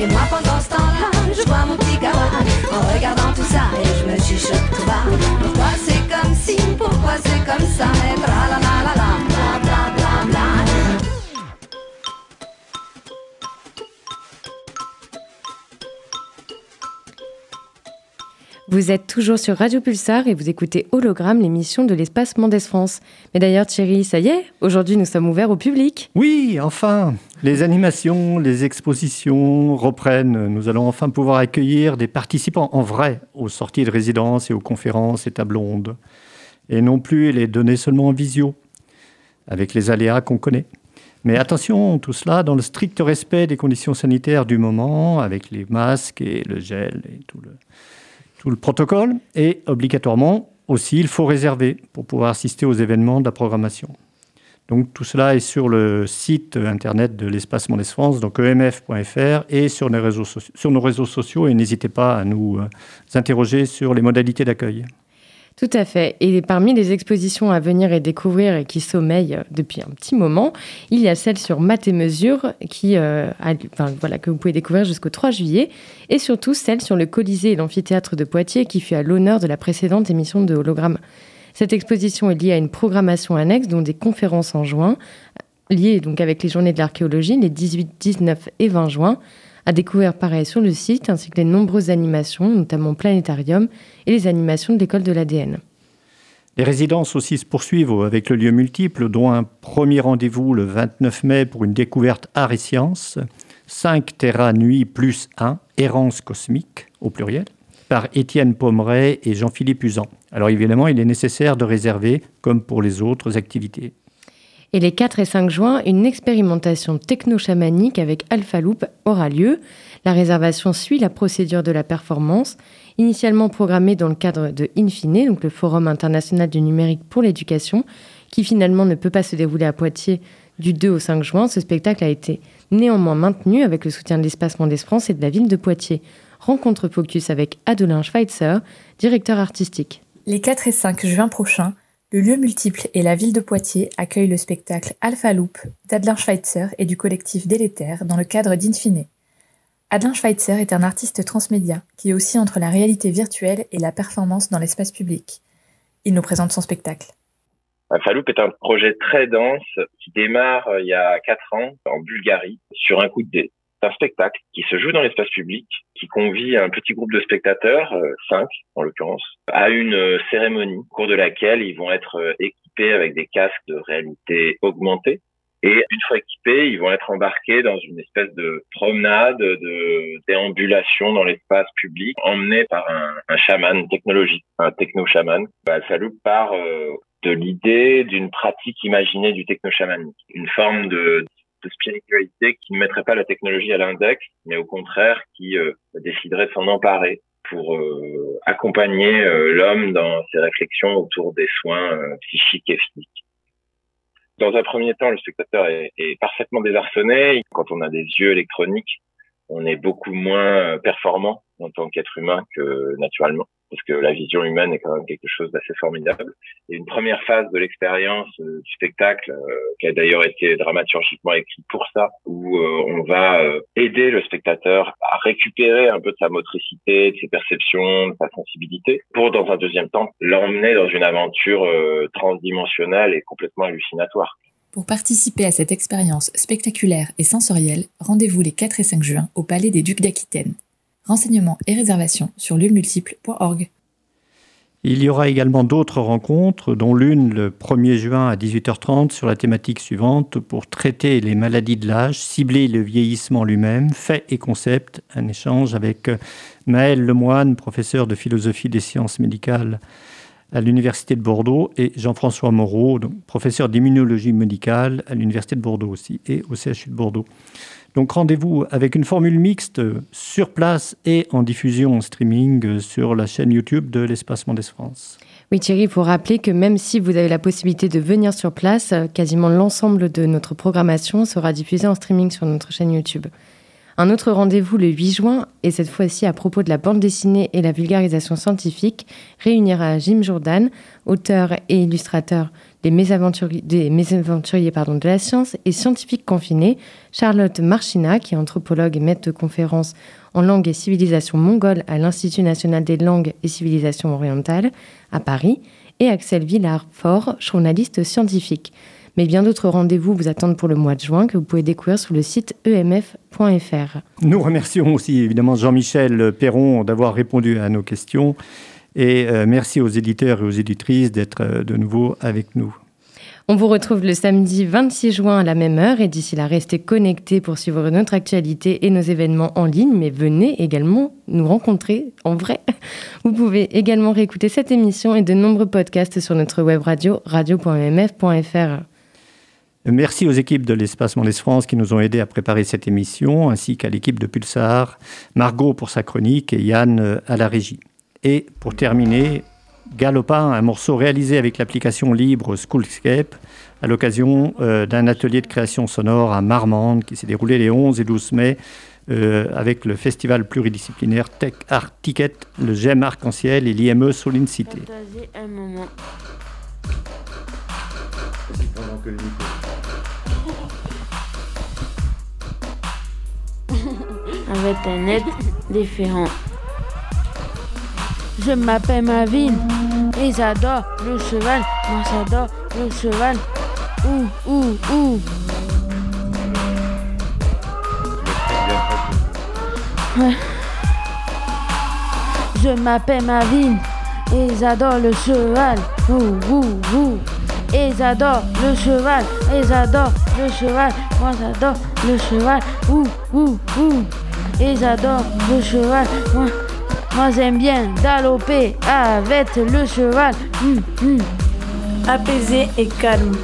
Et moi pendant ce temps-là, je bois mon petit kawa En regardant tout ça et je me chuchote tout bas. Pourquoi c'est comme si, pourquoi c'est comme ça? Et la la la la Vous êtes toujours sur Radio Pulsar et vous écoutez Hologramme, l'émission de l'espace Mendes France. Mais d'ailleurs, Thierry, ça y est, aujourd'hui nous sommes ouverts au public. Oui, enfin, les animations, les expositions reprennent. Nous allons enfin pouvoir accueillir des participants en vrai aux sorties de résidence et aux conférences et tables rondes. Et non plus les donner seulement en visio, avec les aléas qu'on connaît. Mais attention, tout cela dans le strict respect des conditions sanitaires du moment, avec les masques et le gel et tout le, tout le protocole. Et obligatoirement aussi, il faut réserver pour pouvoir assister aux événements de la programmation. Donc tout cela est sur le site internet de l'espace Mondes France, donc emf.fr, et sur, nos réseaux sociaux. Et n'hésitez pas à nous euh, interroger sur les modalités d'accueil. Tout à fait. Et parmi les expositions à venir et découvrir et qui sommeillent euh, depuis un petit moment, il y a celle sur Math et Mesure qui, euh, voilà, que vous pouvez découvrir jusqu'au 3 juillet et surtout celle sur le Colisée et l'amphithéâtre de Poitiers qui fut à l'honneur de la précédente émission de Hologramme. Cette exposition est liée à une programmation annexe dont des conférences en juin, liées donc avec les journées de l'archéologie les 18, 19 et 20 juin, à découvrir pareil sur le site, ainsi que les nombreuses animations, notamment Planétarium et les animations de l'école de l'ADN. Les résidences aussi se poursuivent avec le lieu multiple, dont un premier rendez-vous le 29 mai pour une découverte art et sciences, 5 Terra Nuit plus 1, Errance cosmique au pluriel, par Étienne Pommeret et Jean-Philippe Usan. Alors évidemment, il est nécessaire de réserver, comme pour les autres activités. Et les 4 et 5 juin, une expérimentation techno-chamanique avec Alpha Loop aura lieu. La réservation suit la procédure de la performance, initialement programmée dans le cadre de Infine, donc le Forum international du numérique pour l'éducation, qui finalement ne peut pas se dérouler à Poitiers du 2 au 5 juin. Ce spectacle a été néanmoins maintenu avec le soutien de l'Espace Mondes France et de la ville de Poitiers. Rencontre focus avec Adelin Schweitzer, directeur artistique. Les 4 et 5 juin prochains, le lieu multiple et la ville de Poitiers accueillent le spectacle Alpha Loop d'Adelin Schweitzer et du collectif Délétère dans le cadre d'Infine. Adelin Schweitzer est un artiste transmédia qui est aussi entre la réalité virtuelle et la performance dans l'espace public. Il nous présente son spectacle. Faloop est un projet très dense qui démarre euh, il y a quatre ans en Bulgarie sur un coup de dé. Un spectacle qui se joue dans l'espace public, qui convie un petit groupe de spectateurs, euh, cinq en l'occurrence, à une euh, cérémonie au cours de laquelle ils vont être équipés avec des casques de réalité augmentée. Et une fois équipés, ils vont être embarqués dans une espèce de promenade, de déambulation dans l'espace public, emmenés par un, un chaman technologique, un techno-chaman. Bah, Faloop part de l'idée d'une pratique imaginée du techno-chamanique, une forme de, de, spiritualité qui ne mettrait pas la technologie à l'index, mais au contraire qui euh, déciderait s'en emparer pour euh, accompagner euh, l'homme dans ses réflexions autour des soins psychiques et physiques. Dans un premier temps, le spectateur est, est parfaitement désarçonné. Quand on a des yeux électroniques, on est beaucoup moins performant en tant qu'être humain que naturellement parce que la vision humaine est quand même quelque chose d'assez formidable. Et une première phase de l'expérience euh, du spectacle, euh, qui a d'ailleurs été dramaturgiquement écrit pour ça, où euh, on va aider le spectateur à récupérer un peu de sa motricité, de ses perceptions, de sa sensibilité, pour dans un deuxième temps l'emmener dans une aventure transdimensionnelle et complètement hallucinatoire. Pour participer à cette expérience spectaculaire et sensorielle, rendez-vous les 4 et 5 juin au Palais des Ducs d'Aquitaine. Renseignements et réservations sur lieuxmultiples.org. Il y aura également d'autres rencontres, dont l'une le 1er juin à 18h30 sur la thématique suivante pour traiter les maladies de l'âge, cibler le vieillissement lui-même, faits et concepts. Un échange avec Maël Lemoine, professeur de philosophie des sciences médicales à l'Université de Bordeaux, et Jean-François Moreau, professeur d'immunologie médicale à l'Université de Bordeaux aussi, et au CHU de Bordeaux. Donc rendez-vous avec une formule mixte sur place et en diffusion en streaming sur la chaîne YouTube de l'Espace Mondes France. Oui Thierry, il rappeler que même si vous avez la possibilité de venir sur place, quasiment l'ensemble de notre programmation sera diffusée en streaming sur notre chaîne YouTube. Un autre rendez-vous le 8 juin, et cette fois-ci à propos de la bande dessinée et la vulgarisation scientifique, réunira Jim Jordan, auteur et illustrateur des mésaventuriers, de la science et scientifiques confinés, Charlotte Marchina, qui est anthropologue et maître de conférences en langue et civilisation mongole à l'Institut national des langues et civilisations orientales à Paris, et Axel Villard-Fort, journaliste scientifique. Mais bien d'autres rendez-vous vous attendent pour le mois de juin que vous pouvez découvrir sur le site emf.fr. Nous remercions aussi évidemment Jean-Michel Perron d'avoir répondu à nos questions et euh, merci aux éditeurs et aux éditrices d'être euh, de nouveau avec nous. On vous retrouve le samedi 26 juin à la même heure et d'ici là, restez connectés pour suivre notre actualité et nos événements en ligne, mais venez également nous rencontrer en vrai. Vous pouvez également réécouter cette émission et de nombreux podcasts sur notre web radio radio.mf.fr. Merci aux équipes de l'Espace Mondes France qui nous ont aidés à préparer cette émission, ainsi qu'à l'équipe de Pulsar, Margot pour sa chronique et Yann euh, à la régie. Et pour terminer, Galopin, un morceau réalisé avec l'application libre Schoolscape à l'occasion euh, d'un atelier de création sonore à Marmande qui s'est déroulé les 11 et 12 mai euh, avec le festival pluridisciplinaire Tech Art Ticket, le GEM Arc-en-Ciel et l'IME Soline Cité. un moment. Avec un aide différent. Je m'appelle Mavine et j'adore le cheval. Moi j'adore le cheval. Ouh, ouh, ouh. Je m'appelle Mavine ils adorent le cheval. Ouh, ouh, ouh. Ils adorent le cheval, ils adorent le cheval. Moi j'adore le cheval. Ouh, ouh, ouh. Ils adorent le cheval. Moi, moi j'aime bien galoper avec le cheval. Hum, hum. Apaisé et calme.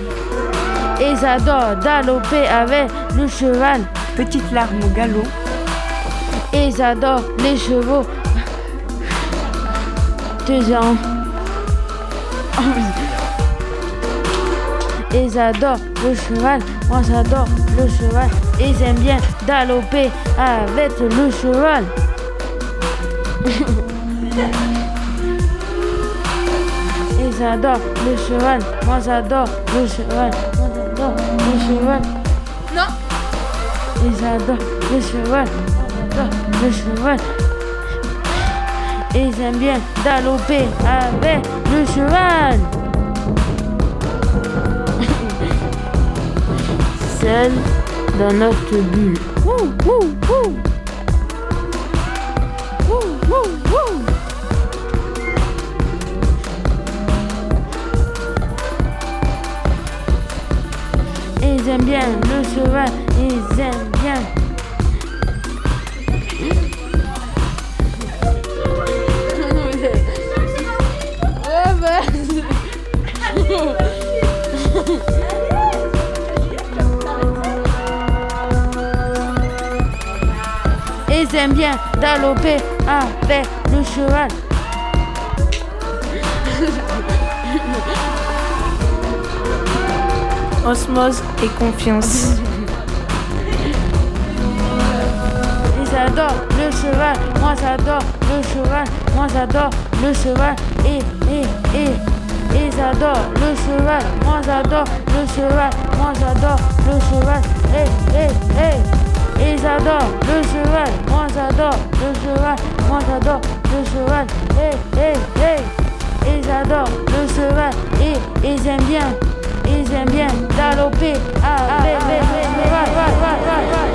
Ils adorent galoper avec le cheval. Petite larme au galop. Ils adorent les chevaux. Deux ans. Ils adorent le cheval, moi j'adore le cheval. Ils aiment bien galoper avec le cheval. Ils adorent le cheval, moi j'adore le cheval, moi j'adore le cheval. Non Ils adorent le cheval, moi j'adore le cheval. Ils aiment bien galoper avec le cheval. Seul dans notre bulle. Ouh, ouh, ouh. Ils aiment bien le cheval, ils aiment bien. Ouais, bah. Ils aiment bien galoper avec le cheval. Osmose et confiance. Ils adorent le cheval, moi j'adore le cheval, moi j'adore le cheval, et, et, et. Ils adorent le cheval, moi j'adore le cheval, moi j'adore le cheval, et, et, et. Ils adorent le cheval, moi j'adore le cheval, moi j'adore le cheval. Hey, hey, hey. Ils adorent le cheval et ils aiment bien, ils aiment bien galoper avec le cheval.